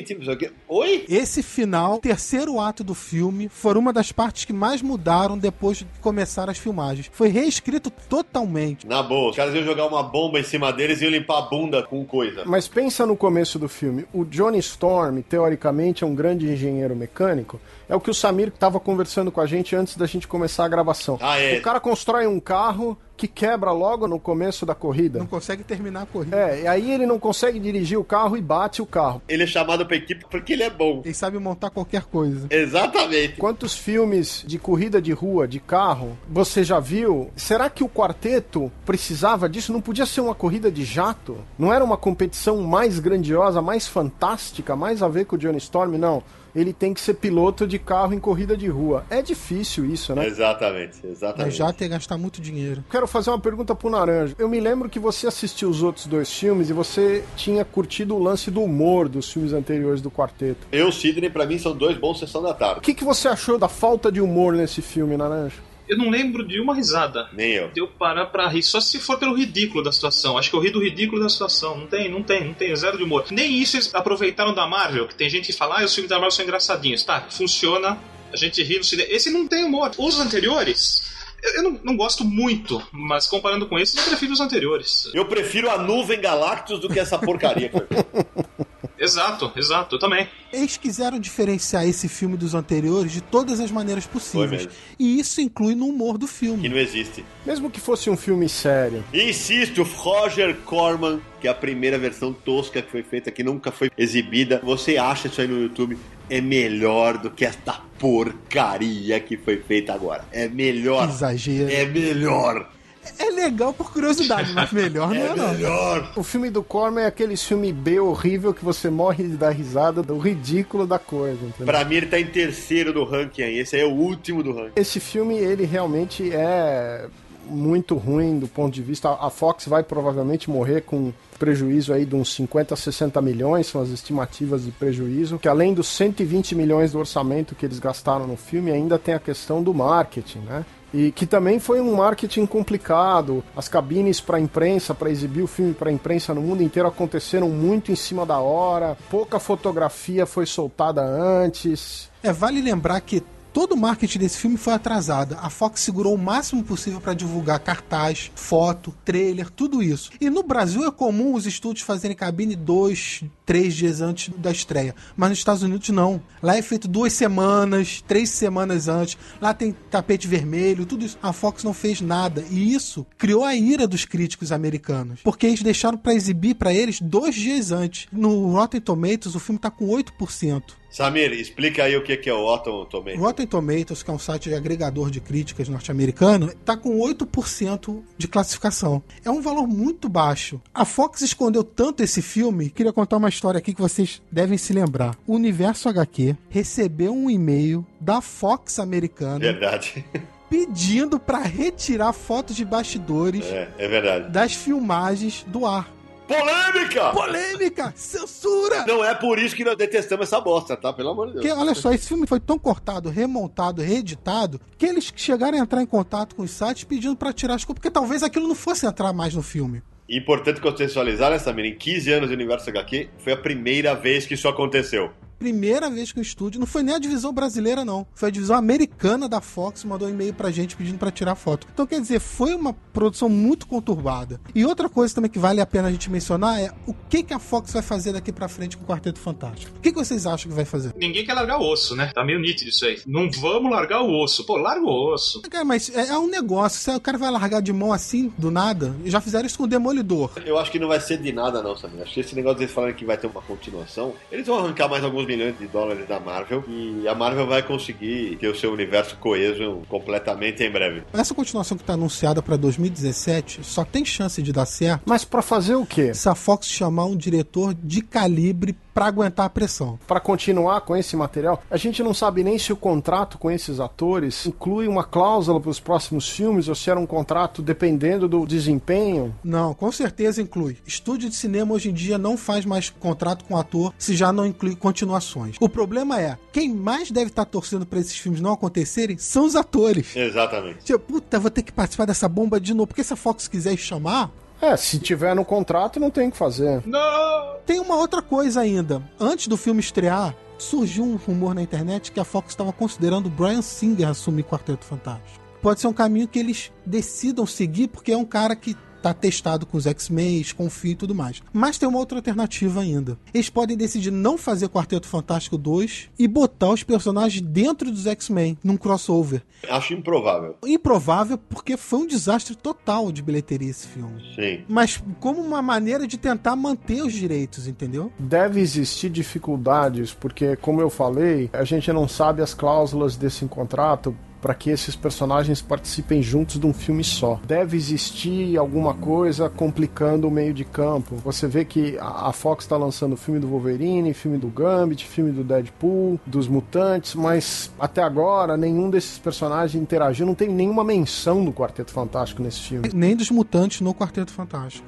Oi? Esse final, terceiro ato do filme, foi uma das partes que mais mudaram depois de começar as filmagens. Foi reescrito totalmente. Na boa, os caras iam jogar uma bomba em cima deles e iam limpar a bunda com coisa. Mas pensa no começo do filme. O Johnny Storm, teoricamente, é um grande engenheiro mecânico. É o que o Samir estava conversando com a gente antes da gente começar a gravação. Ah, é. O cara constrói um carro que quebra logo no começo da corrida. Não consegue terminar a corrida. É, e aí ele não consegue dirigir o carro e bate o carro. Ele é chamado pra equipe porque ele é bom. Ele sabe montar qualquer coisa. Exatamente. Quantos filmes de corrida de rua, de carro, você já viu? Será que o quarteto precisava disso? Não podia ser uma corrida de jato? Não era uma competição mais grandiosa, mais fantástica, mais a ver com o Johnny Storm? Não ele tem que ser piloto de carro em corrida de rua. É difícil isso, né? Exatamente, exatamente. Mas já ter gastar muito dinheiro. Quero fazer uma pergunta pro Naranja. Eu me lembro que você assistiu os outros dois filmes e você tinha curtido o lance do humor dos filmes anteriores do quarteto. Eu, Sidney, para mim são dois bons sessão da tarde. O que, que você achou da falta de humor nesse filme, Naranja? Eu não lembro de uma risada. Nem eu. De eu parar pra rir, só se for pelo ridículo da situação. Acho que eu ri do ridículo da situação. Não tem, não tem, não tem, zero de humor. Nem isso eles aproveitaram da Marvel, que tem gente que fala, ah, os filmes da Marvel são engraçadinhos. Tá, funciona, a gente ri no cinema. Esse não tem humor. Os anteriores, eu não, não, gosto muito, mas comparando com esses, eu prefiro os anteriores. Eu prefiro a nuvem Galactus do que essa porcaria que Exato, exato, eu também. Eles quiseram diferenciar esse filme dos anteriores de todas as maneiras possíveis. E isso inclui no humor do filme. Que não existe. Mesmo que fosse um filme sério. Insisto, Roger Corman, que é a primeira versão tosca que foi feita, que nunca foi exibida. Você acha isso aí no YouTube? É melhor do que esta porcaria que foi feita agora. É melhor. Que exagero. É melhor. É legal por curiosidade, mas melhor não é, É não. melhor. O filme do Corman é aquele filme B horrível que você morre de dar risada do ridículo da coisa. Entendeu? Pra mim, ele tá em terceiro do ranking aí. Esse aí é o último do ranking. Esse filme, ele realmente é muito ruim do ponto de vista. A Fox vai provavelmente morrer com prejuízo aí de uns 50 a 60 milhões, são as estimativas de prejuízo, que além dos 120 milhões do orçamento que eles gastaram no filme, ainda tem a questão do marketing, né? E que também foi um marketing complicado. As cabines para imprensa, para exibir o filme para imprensa no mundo inteiro aconteceram muito em cima da hora. Pouca fotografia foi soltada antes. É, vale lembrar que todo o marketing desse filme foi atrasado. A Fox segurou o máximo possível para divulgar cartaz, foto, trailer, tudo isso. E no Brasil é comum os estúdios fazerem cabine dois, três dias antes da estreia. Mas nos Estados Unidos não. Lá é feito duas semanas, três semanas antes. Lá tem tapete vermelho, tudo isso. A Fox não fez nada. E isso criou a ira dos críticos americanos. Porque eles deixaram para exibir para eles dois dias antes. No Rotten Tomatoes, o filme tá com 8%. Samir, explica aí o que é o Otto Tomei. Rotten Tomatoes, que é um site de agregador de críticas norte-americano, está com 8% de classificação. É um valor muito baixo. A Fox escondeu tanto esse filme, queria contar uma história aqui que vocês devem se lembrar. O Universo HQ recebeu um e-mail da Fox americana Verdade. pedindo para retirar fotos de bastidores É, é das filmagens do ar. Polêmica! Polêmica! Censura! Não é por isso que nós detestamos essa bosta, tá? Pelo amor de Deus. Porque, olha só, esse filme foi tão cortado, remontado, reeditado, que eles chegaram a entrar em contato com os sites pedindo pra tirar as coisas, porque talvez aquilo não fosse entrar mais no filme. Importante contextualizar, né, Samir? Em 15 anos de Universo HQ, foi a primeira vez que isso aconteceu. Primeira vez que o estúdio, não foi nem a divisão brasileira, não. Foi a divisão americana da Fox, mandou um e-mail pra gente pedindo pra tirar foto. Então, quer dizer, foi uma produção muito conturbada. E outra coisa também que vale a pena a gente mencionar é o que, que a Fox vai fazer daqui pra frente com o Quarteto Fantástico. O que, que vocês acham que vai fazer? Ninguém quer largar o osso, né? Tá meio nítido isso aí. Não vamos largar o osso. Pô, larga o osso. Cara, mas é, é um negócio. Se o cara vai largar de mão assim, do nada, já fizeram isso com o Demolidor. Eu acho que não vai ser de nada, não, Samir. Acho que esse negócio deles falarem que vai ter uma continuação, eles vão arrancar mais alguns milhões de dólares da Marvel e a Marvel vai conseguir ter o seu universo coeso completamente em breve. Essa continuação que tá anunciada pra 2017 só tem chance de dar certo Mas pra fazer o quê? se a Fox chamar um diretor de calibre pra aguentar a pressão. Pra continuar com esse material, a gente não sabe nem se o contrato com esses atores inclui uma cláusula para os próximos filmes ou se era um contrato dependendo do desempenho. Não, com certeza inclui. Estúdio de cinema hoje em dia não faz mais contrato com ator se já não inclui continuações. O problema é, quem mais deve estar torcendo pra esses filmes não acontecerem são os atores. Exatamente. Tipo, puta, vou ter que participar dessa bomba de novo. Porque se a Fox quiser chamar, É, se tiver no contrato, não tem o que fazer. Não! Tem uma outra coisa ainda. Antes do filme estrear, surgiu um rumor na internet que a Fox estava considerando o Brian Singer assumir Quarteto Fantástico. Pode ser um caminho que eles decidam seguir, porque é um cara que tá testado com os X-Men, confia e tudo mais. Mas tem uma outra alternativa ainda. Eles podem decidir não fazer Quarteto Fantástico 2 e botar os personagens dentro dos X-Men, num crossover. Acho improvável. Improvável, porque foi um desastre total de bilheteria esse filme. Sim. Mas como uma maneira de tentar manter os direitos, entendeu? Deve existir dificuldades, porque, como eu falei, a gente não sabe as cláusulas desse contrato para que esses personagens participem juntos de um filme só. Deve existir alguma coisa complicando o meio de campo. Você vê que a Fox está lançando filme do Wolverine, filme do Gambit, filme do Deadpool, dos Mutantes, mas até agora nenhum desses personagens interagiu. Não tem nenhuma menção do Quarteto Fantástico nesse filme. Nem dos mutantes no Quarteto Fantástico.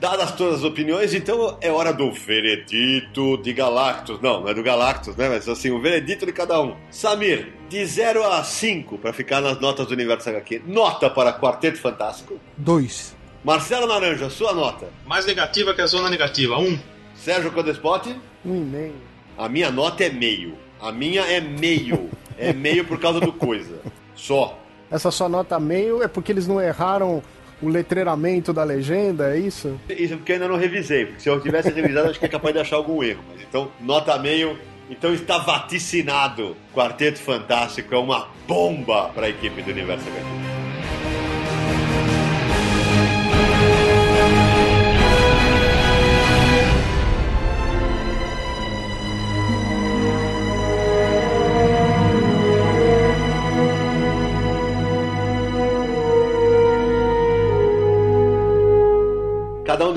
Dadas todas as opiniões, então é hora do veredito de Galactus. Não, não é do Galactus, né? Mas assim, o veredito de cada um. Samir, de 0 a 5, para ficar nas notas do Universo HQ, nota para Quarteto Fantástico. Dois. Marcelo Naranja, sua nota. Mais negativa que a zona negativa. Um. Sérgio Codespot, Um e-mail. a minha nota é meio. A minha é meio. É meio por causa do coisa. Só. Essa sua nota meio é porque eles não erraram o letreiramento da legenda, é isso? Isso porque eu ainda não revisei, porque se eu tivesse revisado, acho que é capaz de achar algum erro. Mas então, nota meio. Então está vaticinado. Quarteto Fantástico é uma bomba para a equipe do Universo HQ.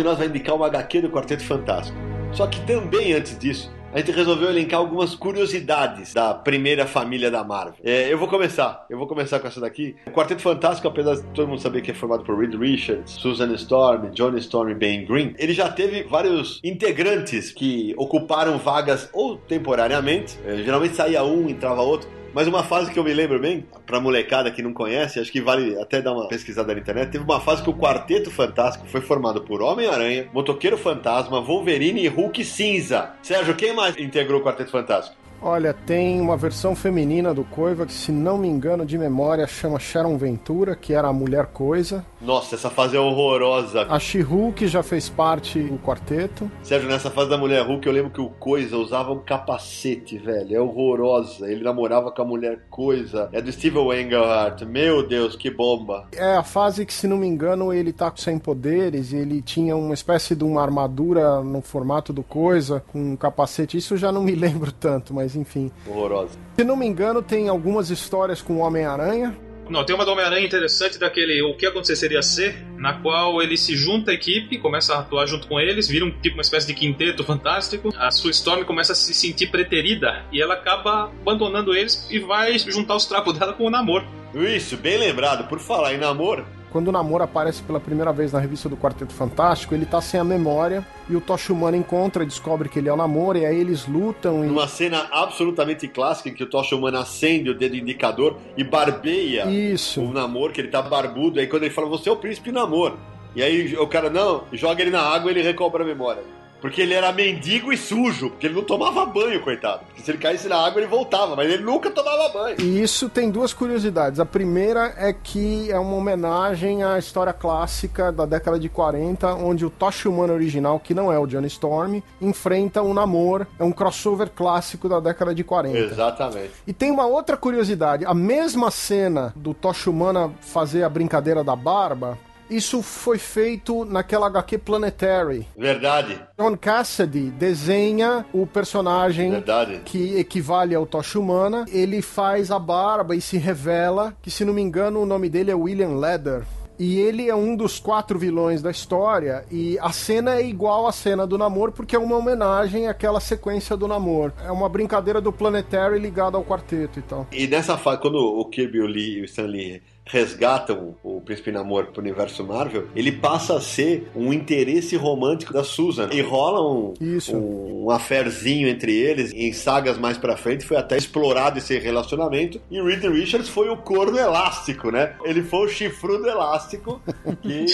De nós vai indicar uma HQ do Quarteto Fantástico. Só que também antes disso, a gente resolveu elencar algumas curiosidades da primeira família da Marvel. É, eu vou começar, eu vou começar com essa daqui. O Quarteto Fantástico, apesar de todo mundo saber que é formado por Reed Richards, Susan Storm, Johnny Storm e Ben Green, ele já teve vários integrantes que ocuparam vagas ou temporariamente, é, geralmente saía um, entrava outro, mas uma fase que eu me lembro bem, pra molecada que não conhece, acho que vale até dar uma pesquisada na internet. Teve uma fase que o Quarteto Fantástico foi formado por Homem-Aranha, Motoqueiro Fantasma, Wolverine e Hulk Cinza. Sérgio, quem mais integrou o Quarteto Fantástico? Olha, tem uma versão feminina do Coiva que, se não me engano, de memória, chama Sharon Ventura, que era a Mulher Coisa. Nossa, essa fase é horrorosa. A She-Hulk já fez parte do quarteto. Sérgio, nessa fase da Mulher Hulk, eu lembro que o Coisa usava um capacete, velho. É horrorosa. Ele namorava com a Mulher Coisa. É do Steven Engelhardt. Meu Deus, que bomba. É a fase que, se não me engano, ele tá sem poderes e ele tinha uma espécie de uma armadura no formato do Coisa, com um capacete. Isso eu já não me lembro tanto, mas enfim. Horrorosa. Se não me engano, tem algumas histórias com o Homem-Aranha. Não, tem uma do Homem-Aranha interessante daquele O que aconteceria ser, na qual ele se junta à equipe, começa a atuar junto com eles, vira um tipo uma espécie de quinteto fantástico. A sua Storm começa a se sentir preterida e ela acaba abandonando eles e vai juntar os trapos dela com o namoro. Isso, bem lembrado. Por falar em namoro, quando o Namor aparece pela primeira vez na revista do Quarteto Fantástico, ele tá sem a memória e o Tocha Humana encontra e descobre que ele é o Namor, e aí eles lutam. E... Numa cena absolutamente clássica em que o Tocha Humana acende o dedo indicador e barbeia Isso. o Namor, que ele tá barbudo, aí quando ele fala, você é o príncipe Namor. E aí o cara, não, joga ele na água e ele recobra a memória. Porque ele era mendigo e sujo, porque ele não tomava banho, coitado. Porque se ele caísse na água, ele voltava, mas ele nunca tomava banho. E isso tem duas curiosidades. A primeira é que é uma homenagem à história clássica da década de 40, onde o Tocha Humano original, que não é o Johnny Storm, enfrenta o Namor. É um crossover clássico da década de 40. Exatamente. E tem uma outra curiosidade. A mesma cena do Tocha Humana fazer a brincadeira da barba isso foi feito naquela HQ Planetary. Verdade. John Cassidy desenha o personagem Verdade. que equivale ao Tocha Humana. Ele faz a barba e se revela que, se não me engano, o nome dele é William Leather. E ele é um dos quatro vilões da história. E a cena é igual à cena do namoro, porque é uma homenagem àquela sequência do namoro. É uma brincadeira do Planetary ligada ao quarteto e tal. E nessa fase, quando o Kirby o Lee, e o Stan Lee resgatam o Príncipe Namor pro universo Marvel, ele passa a ser um interesse romântico da Susan. E rola um, Isso. um, um affairzinho entre eles. Em sagas mais pra frente foi até explorado esse relacionamento. E Reed Richards foi o corno elástico, né? Ele foi o chifrudo elástico que,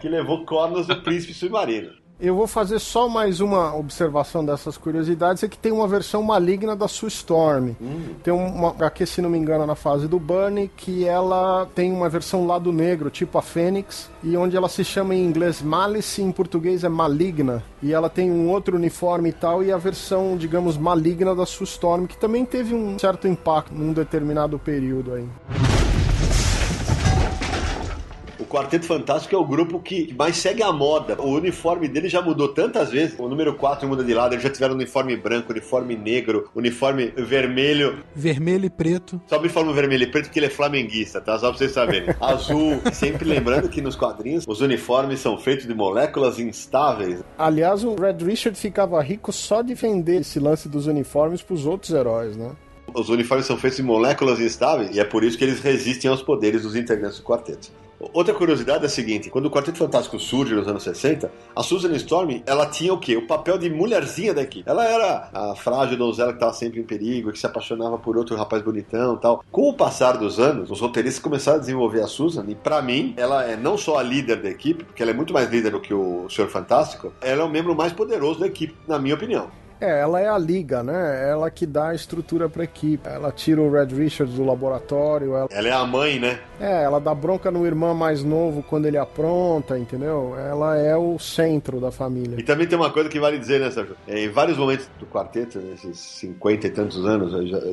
que levou cornos do Príncipe Submarino. Eu vou fazer só mais uma observação dessas curiosidades, é que tem uma versão maligna da Sue Storm. Hum. Tem uma HQ, se não me engano, na fase do Bunny, que ela tem uma versão lado negro, tipo a Fênix, e onde ela se chama em inglês Malice, em português é Maligna. E ela tem um outro uniforme e tal, e a versão, digamos, maligna da Sue Storm, que também teve um certo impacto num determinado período aí. O Quarteto Fantástico é o grupo que mais segue a moda. O uniforme dele já mudou tantas vezes. O número 4 muda de lado, eles já tiveram uniforme branco, uniforme negro, uniforme vermelho. Vermelho e preto. Só me uniforme vermelho e preto porque ele é flamenguista, tá? Só pra vocês saberem. Azul. Sempre lembrando que nos quadrinhos os uniformes são feitos de moléculas instáveis. Aliás, o Red Richard ficava rico só de vender esse lance dos uniformes pros outros heróis, né? Os uniformes são feitos de moléculas instáveis e é por isso que eles resistem aos poderes dos integrantes do quarteto. Outra curiosidade é a seguinte: quando o Quarteto Fantástico surge nos anos 60, a Susan Storm ela tinha o quê? O papel de mulherzinha da equipe. Ela era a frágil donzela que estava sempre em perigo, que se apaixonava por outro rapaz bonitão tal. Com o passar dos anos, os roteiristas começaram a desenvolver a Susan e, para mim, ela é não só a líder da equipe, porque ela é muito mais líder do que o Senhor Fantástico, ela é o membro mais poderoso da equipe, na minha opinião. É, ela é a liga, né? Ela que dá a estrutura pra equipe. Ela tira o Red Richards do laboratório. Ela... ela é a mãe, né? É, ela dá bronca no irmão mais novo quando ele apronta, entendeu? Ela é o centro da família. E também tem uma coisa que vale dizer, né, Sérgio? Em vários momentos do quarteto, nesses cinquenta e tantos anos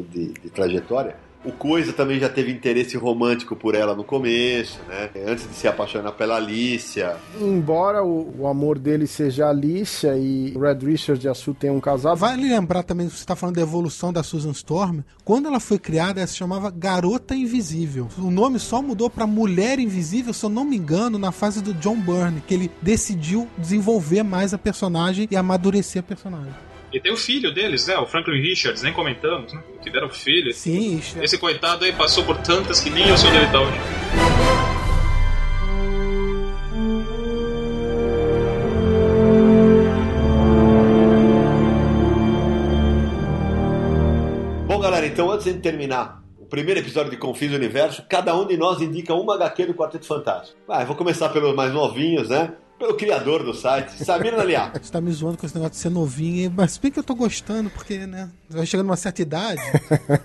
de, de trajetória, o Coisa também já teve interesse romântico por ela no começo, né? Antes de se apaixonar pela Alicia. Embora o, o amor dele seja a Alicia e o Red Richard e a Sue tenham um casado. Vale lembrar também, você está falando da evolução da Susan Storm. Quando ela foi criada, ela se chamava Garota Invisível. O nome só mudou para Mulher Invisível, se eu não me engano, na fase do John Byrne, que ele decidiu desenvolver mais a personagem e amadurecer a personagem. E tem o filho deles, né? O Franklin Richards, nem comentamos, né? Tiveram filho. Sim, isso. Esse coitado aí passou por tantas que nem eu sei onde ele tá hoje. Bom, galera, então antes de terminar o primeiro episódio de Confins do Universo, cada um de nós indica uma HQ do Quarteto Fantástico. Vai, vou começar pelos mais novinhos, né? Pelo criador do site, Samir Naliá. Você tá me zoando com esse negócio de ser novinho, mas bem que eu tô gostando, porque, né, vai chegando uma certa idade,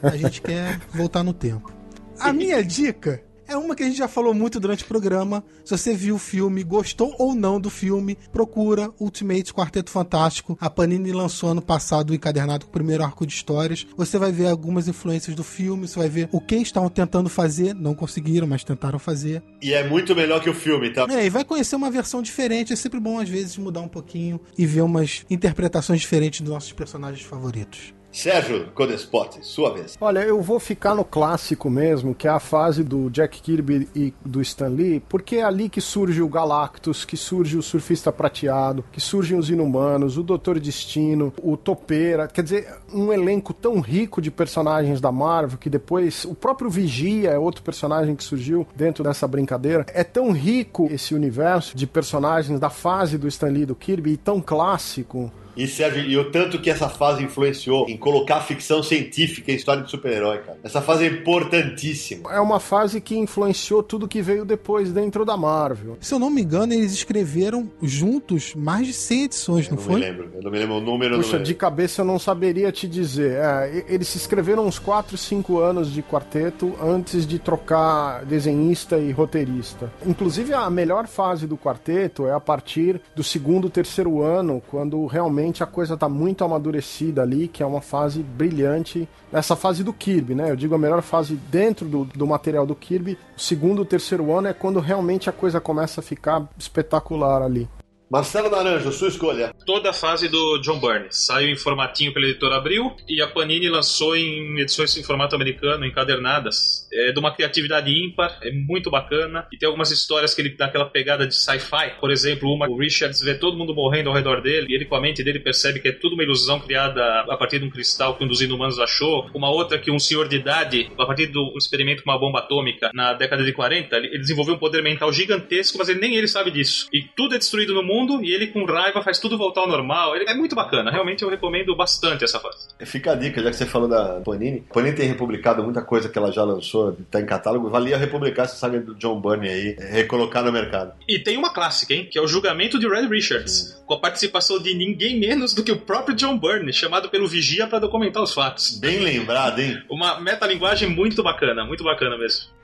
a gente quer voltar no tempo. A minha dica é uma que a gente já falou muito durante o programa. Se você viu o filme, gostou ou não do filme, procura Ultimate Quarteto Fantástico. A Panini lançou ano passado o encadernado com o primeiro arco de histórias. Você vai ver algumas influências do filme, você vai ver o que estavam tentando fazer, não conseguiram, mas tentaram fazer. E é muito melhor que o filme, tá? É, e vai conhecer uma versão diferente. É sempre bom, às vezes, mudar um pouquinho e ver umas interpretações diferentes dos nossos personagens favoritos. Sérgio Codespot, sua vez. Olha, eu vou ficar no clássico mesmo, que é a fase do Jack Kirby e do Stan Lee, porque é ali que surge o Galactus, que surge o Surfista Prateado, que surgem os Inumanos, o Doutor Destino, o Topeira, quer dizer, um elenco tão rico de personagens da Marvel, que depois o próprio Vigia é outro personagem que surgiu dentro dessa brincadeira. É tão rico esse universo de personagens da fase do Stan Lee e do Kirby e tão clássico. E Sérgio, e o tanto que essa fase influenciou em colocar ficção científica em história de super-herói, cara. Essa fase é importantíssima. É uma fase que influenciou tudo que veio depois dentro da Marvel. Se eu não me engano, eles escreveram juntos mais de 100 edições, não eu foi? Não me lembro, eu não me lembro o número. Puxa, de cabeça eu não saberia te dizer. É, eles se escreveram uns 4, 5 anos de quarteto antes de trocar desenhista e roteirista. Inclusive, a melhor fase do quarteto é a partir do segundo, terceiro ano, quando realmente realmente a coisa tá muito amadurecida ali, que é uma fase brilhante. Essa fase do Kirby, né? Eu digo a melhor fase dentro do, do material do Kirby. O segundo, terceiro ano é quando realmente a coisa começa a ficar espetacular ali. Marcelo Naranjo, sua escolha. Toda a fase do John Byrne. Saiu em formatinho pela editora Abril e a Panini lançou em edições em formato americano, encadernadas. É de uma criatividade ímpar, é muito bacana. E tem algumas histórias que ele dá aquela pegada de sci-fi. Por exemplo, uma, o Richards vê todo mundo morrendo ao redor dele e ele, com a mente dele, percebe que é tudo uma ilusão criada a partir de um cristal que um dos inumanos achou. Uma outra que um senhor de idade, a partir do experimento com uma bomba atômica na década de 40, ele desenvolveu um poder mental gigantesco, mas ele, nem ele sabe disso. E tudo é destruído no mundo mundo e ele com raiva faz tudo voltar ao normal. Ele é muito bacana, realmente eu recomendo bastante essa fase. Fica a dica, já que você falou da Panini. Panini tem republicado muita coisa que ela já lançou, tá em catálogo. Valia republicar essa saga do John Byrne aí, recolocar no mercado. E tem uma clássica, hein? Que é o Julgamento de Red Richards, com a participação de ninguém menos do que o próprio John Byrne, chamado pelo Vigia para documentar os fatos. Bem lembrado, hein? Uma metalinguagem muito bacana, muito bacana mesmo.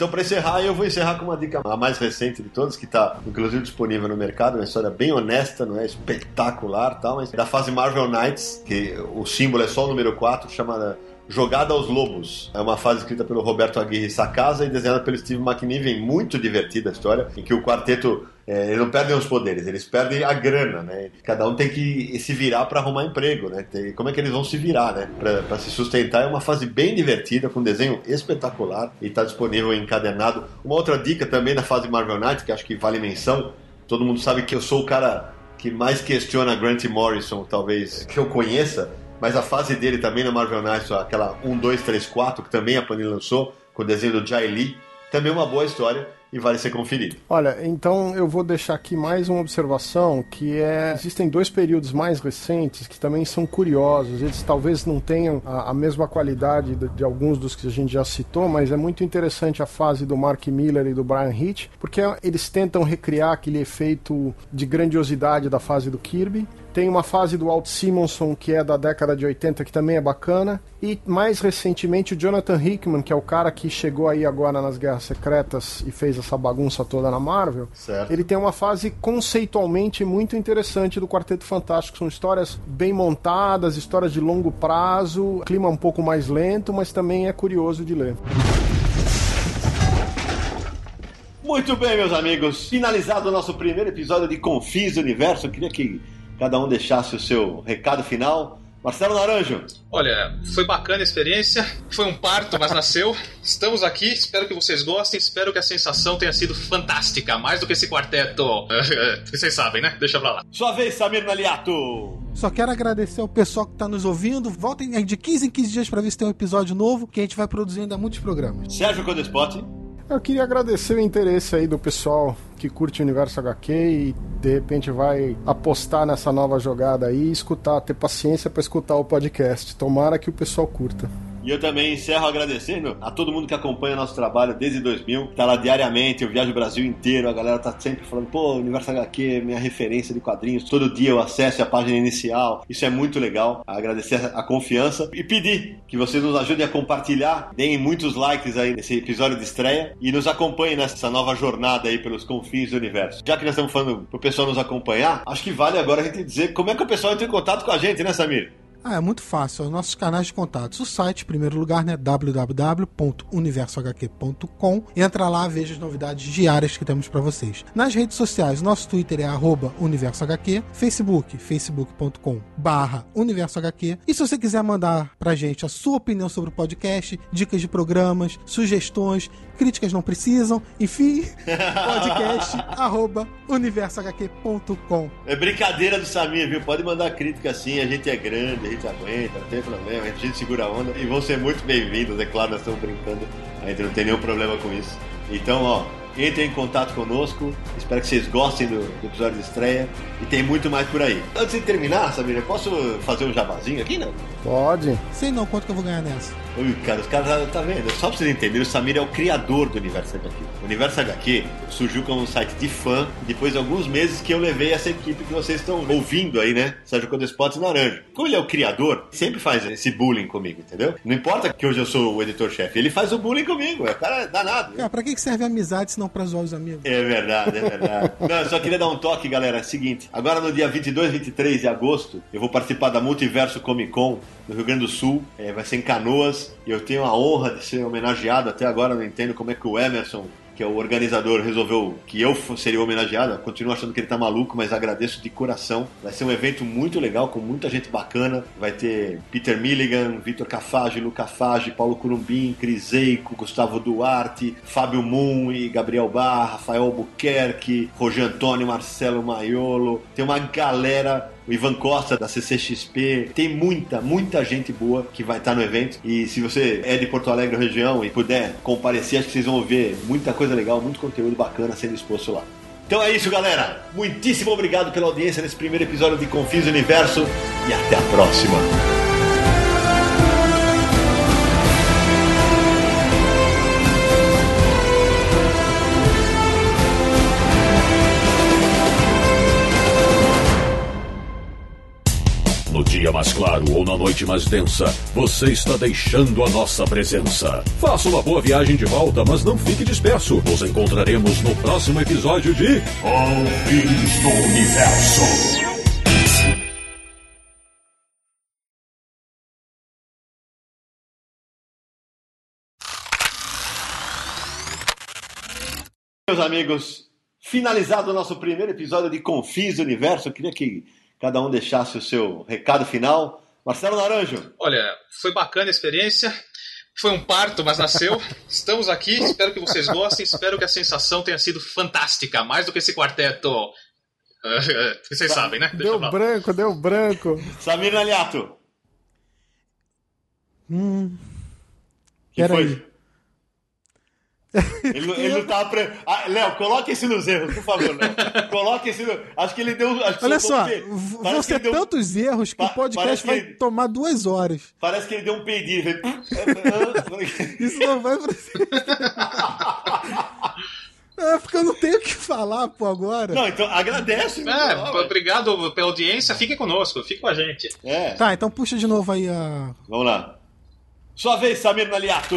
Então, para encerrar, eu vou encerrar com uma dica a mais recente de todas, que está inclusive disponível no mercado, uma história bem honesta, não é espetacular, tal, mas da fase Marvel Knights, que o símbolo é só o número 4, chamada Jogada aos Lobos. É uma fase escrita pelo Roberto Aguirre Sacasa e desenhada pelo Steve McNiven. Muito divertida a história, em que o quarteto é, eles não perdem os poderes, eles perdem a grana, né? Cada um tem que se virar para arrumar emprego, né? Tem, como é que eles vão se virar, né? Para se sustentar. É uma fase bem divertida, com um desenho espetacular e está disponível encadernado. Uma outra dica também da fase Marvel Knight, que acho que vale menção. Todo mundo sabe que eu sou o cara que mais questiona Grant Morrison, talvez, que eu conheça. Mas a fase dele também na Marvel Knights, aquela 1, 2, 3, 4, que também a Panini lançou, com o desenho do Jai Lee, também é uma boa história e vale ser conferido. Olha, então eu vou deixar aqui mais uma observação que é existem dois períodos mais recentes que também são curiosos. Eles talvez não tenham a, a mesma qualidade de, de, alguns dos que a gente já citou, mas é muito interessante a fase do Mark Miller e do Brian Hitch, porque eles tentam recriar aquele efeito de grandiosidade da fase do Kirby tem uma fase do Walt Simonson, que é da década de 80, que também é bacana. E mais recentemente o Jonathan Hickman, que é o cara que chegou aí agora nas Guerras Secretas e fez essa bagunça toda na Marvel. Certo. Ele tem uma fase conceitualmente muito interessante do Quarteto Fantástico. São histórias bem montadas, histórias de longo prazo, clima um pouco mais lento, mas também é curioso de ler. Muito bem, meus amigos. Finalizado o nosso primeiro episódio de Confis Universo, eu queria que cada um deixasse o seu recado final. Marcelo Naranjo. Olha, foi bacana a experiência, foi um parto, mas nasceu. Estamos aqui, espero que vocês gostem, espero que a sensação tenha sido fantástica, mais do que esse quarteto. Vocês sabem, né? Deixa pra lá. Sua vez, Samir Naliato. Só quero agradecer ao pessoal que está nos ouvindo. Voltem de 15 em 15 dias para ver se tem um episódio novo, que a gente vai produzir ainda muitos programas. Sérgio Codespot. Eu queria agradecer o interesse aí do pessoal que curte o universo HQ e de repente vai apostar nessa nova jogada aí e escutar, ter paciência para escutar o podcast. Tomara que o pessoal curta. E eu também encerro agradecendo a todo mundo que acompanha nosso trabalho desde 2000, tá lá diariamente, eu viajo o Brasil inteiro, a galera tá sempre falando, pô, Universo HQ minha referência de quadrinhos, todo dia eu acesso a página inicial, isso é muito legal, agradecer a confiança e pedir que vocês nos ajudem a compartilhar, deem muitos likes aí nesse episódio de estreia e nos acompanhem nessa nova jornada aí pelos confins do universo. Já que nós estamos falando pro pessoal nos acompanhar, acho que vale agora a gente dizer como é que o pessoal entra em contato com a gente, né, Samir? Ah, é muito fácil. Os nossos canais de contatos. O site, em primeiro lugar, né? www.universohq.com. Entra lá, veja as novidades diárias que temos para vocês. Nas redes sociais, nosso Twitter é @universohq, Facebook, facebook.com universohq. E se você quiser mandar pra gente a sua opinião sobre o podcast, dicas de programas, sugestões, críticas não precisam, enfim, podcast universohq.com. É brincadeira do Samir, viu? Pode mandar crítica sim, a gente é grande gente aguenta, não tem problema, a gente segura a onda e vão ser muito bem-vindos, é claro, nós estamos brincando, a gente não tem nenhum problema com isso. Então, ó, entrem em contato conosco, espero que vocês gostem do, do episódio de estreia e tem muito mais por aí. Antes de terminar, Samir, posso fazer um jabazinho aqui, não? Pode. Sei não quanto que eu vou ganhar nessa. Ui, cara, os caras, tá, tá vendo? Só pra vocês entenderem, o Samir é o criador do Universo HQ. O Universo HQ surgiu como um site de fã depois de alguns meses que eu levei essa equipe que vocês estão ouvindo aí, né? Sérgio Codespot e Naranjo. Como ele é o criador, sempre faz esse bullying comigo, entendeu? Não importa que hoje eu sou o editor-chefe, ele faz o bullying comigo. É o cara danado. Cara, pra que serve a amizade se não pra zoar os amigos? É verdade, é verdade. não, eu só queria dar um toque, galera. É o seguinte, agora no dia 22, 23 de agosto, eu vou participar da Multiverso Comic Con no Rio Grande do Sul. É, vai ser em Canoas. E eu tenho a honra de ser homenageado. Até agora não entendo como é que o Emerson que é o organizador, resolveu que eu seria homenageado. Eu continuo achando que ele tá maluco, mas agradeço de coração. Vai ser um evento muito legal, com muita gente bacana. Vai ter Peter Milligan, Vitor Cafage, Luca Fage, Paulo Curumbim, Cris Eico, Gustavo Duarte, Fábio Moon e Gabriel Barra, Rafael Albuquerque, Roger Antônio, Marcelo Maiolo. Tem uma galera o Ivan Costa da CCXP. Tem muita, muita gente boa que vai estar no evento. E se você é de Porto Alegre região e puder comparecer, acho que vocês vão ver muita coisa legal, muito conteúdo bacana sendo exposto lá. Então é isso, galera. Muitíssimo obrigado pela audiência nesse primeiro episódio de Confins Universo e até a próxima. Claro ou na noite mais densa, você está deixando a nossa presença. Faça uma boa viagem de volta, mas não fique disperso. Nos encontraremos no próximo episódio de Confins do Universo. Meus amigos, finalizado o nosso primeiro episódio de Confins do Universo, eu queria que cada um deixasse o seu recado final. Marcelo Naranjo. Olha, foi bacana a experiência. Foi um parto, mas nasceu. Estamos aqui, espero que vocês gostem. Espero que a sensação tenha sido fantástica, mais do que esse quarteto. Vocês sabem, né? Deixa deu branco, deu branco. Samir Naliato. Hum. Que foi? Ele, não- ele não tá. Pre... Ah, Léo, coloque esse nos erros, por favor, Léo. Coloque esse no... Acho que ele deu. Acho que Olha só, um pe- v- vão ser deu... tantos erros que Pa- o podcast vai ele- tomar duas horas. Parece que ele deu um peidinho. Ele Isso não vai pra É, porque eu não tenho o que falar, pô, agora. Não, então agradece. É, Não, ué. obrigado pela audiência. Fique conosco, fique com a gente. É. Tá, então puxa de novo aí a. Vamos lá. Sua vez, Samir Naliato.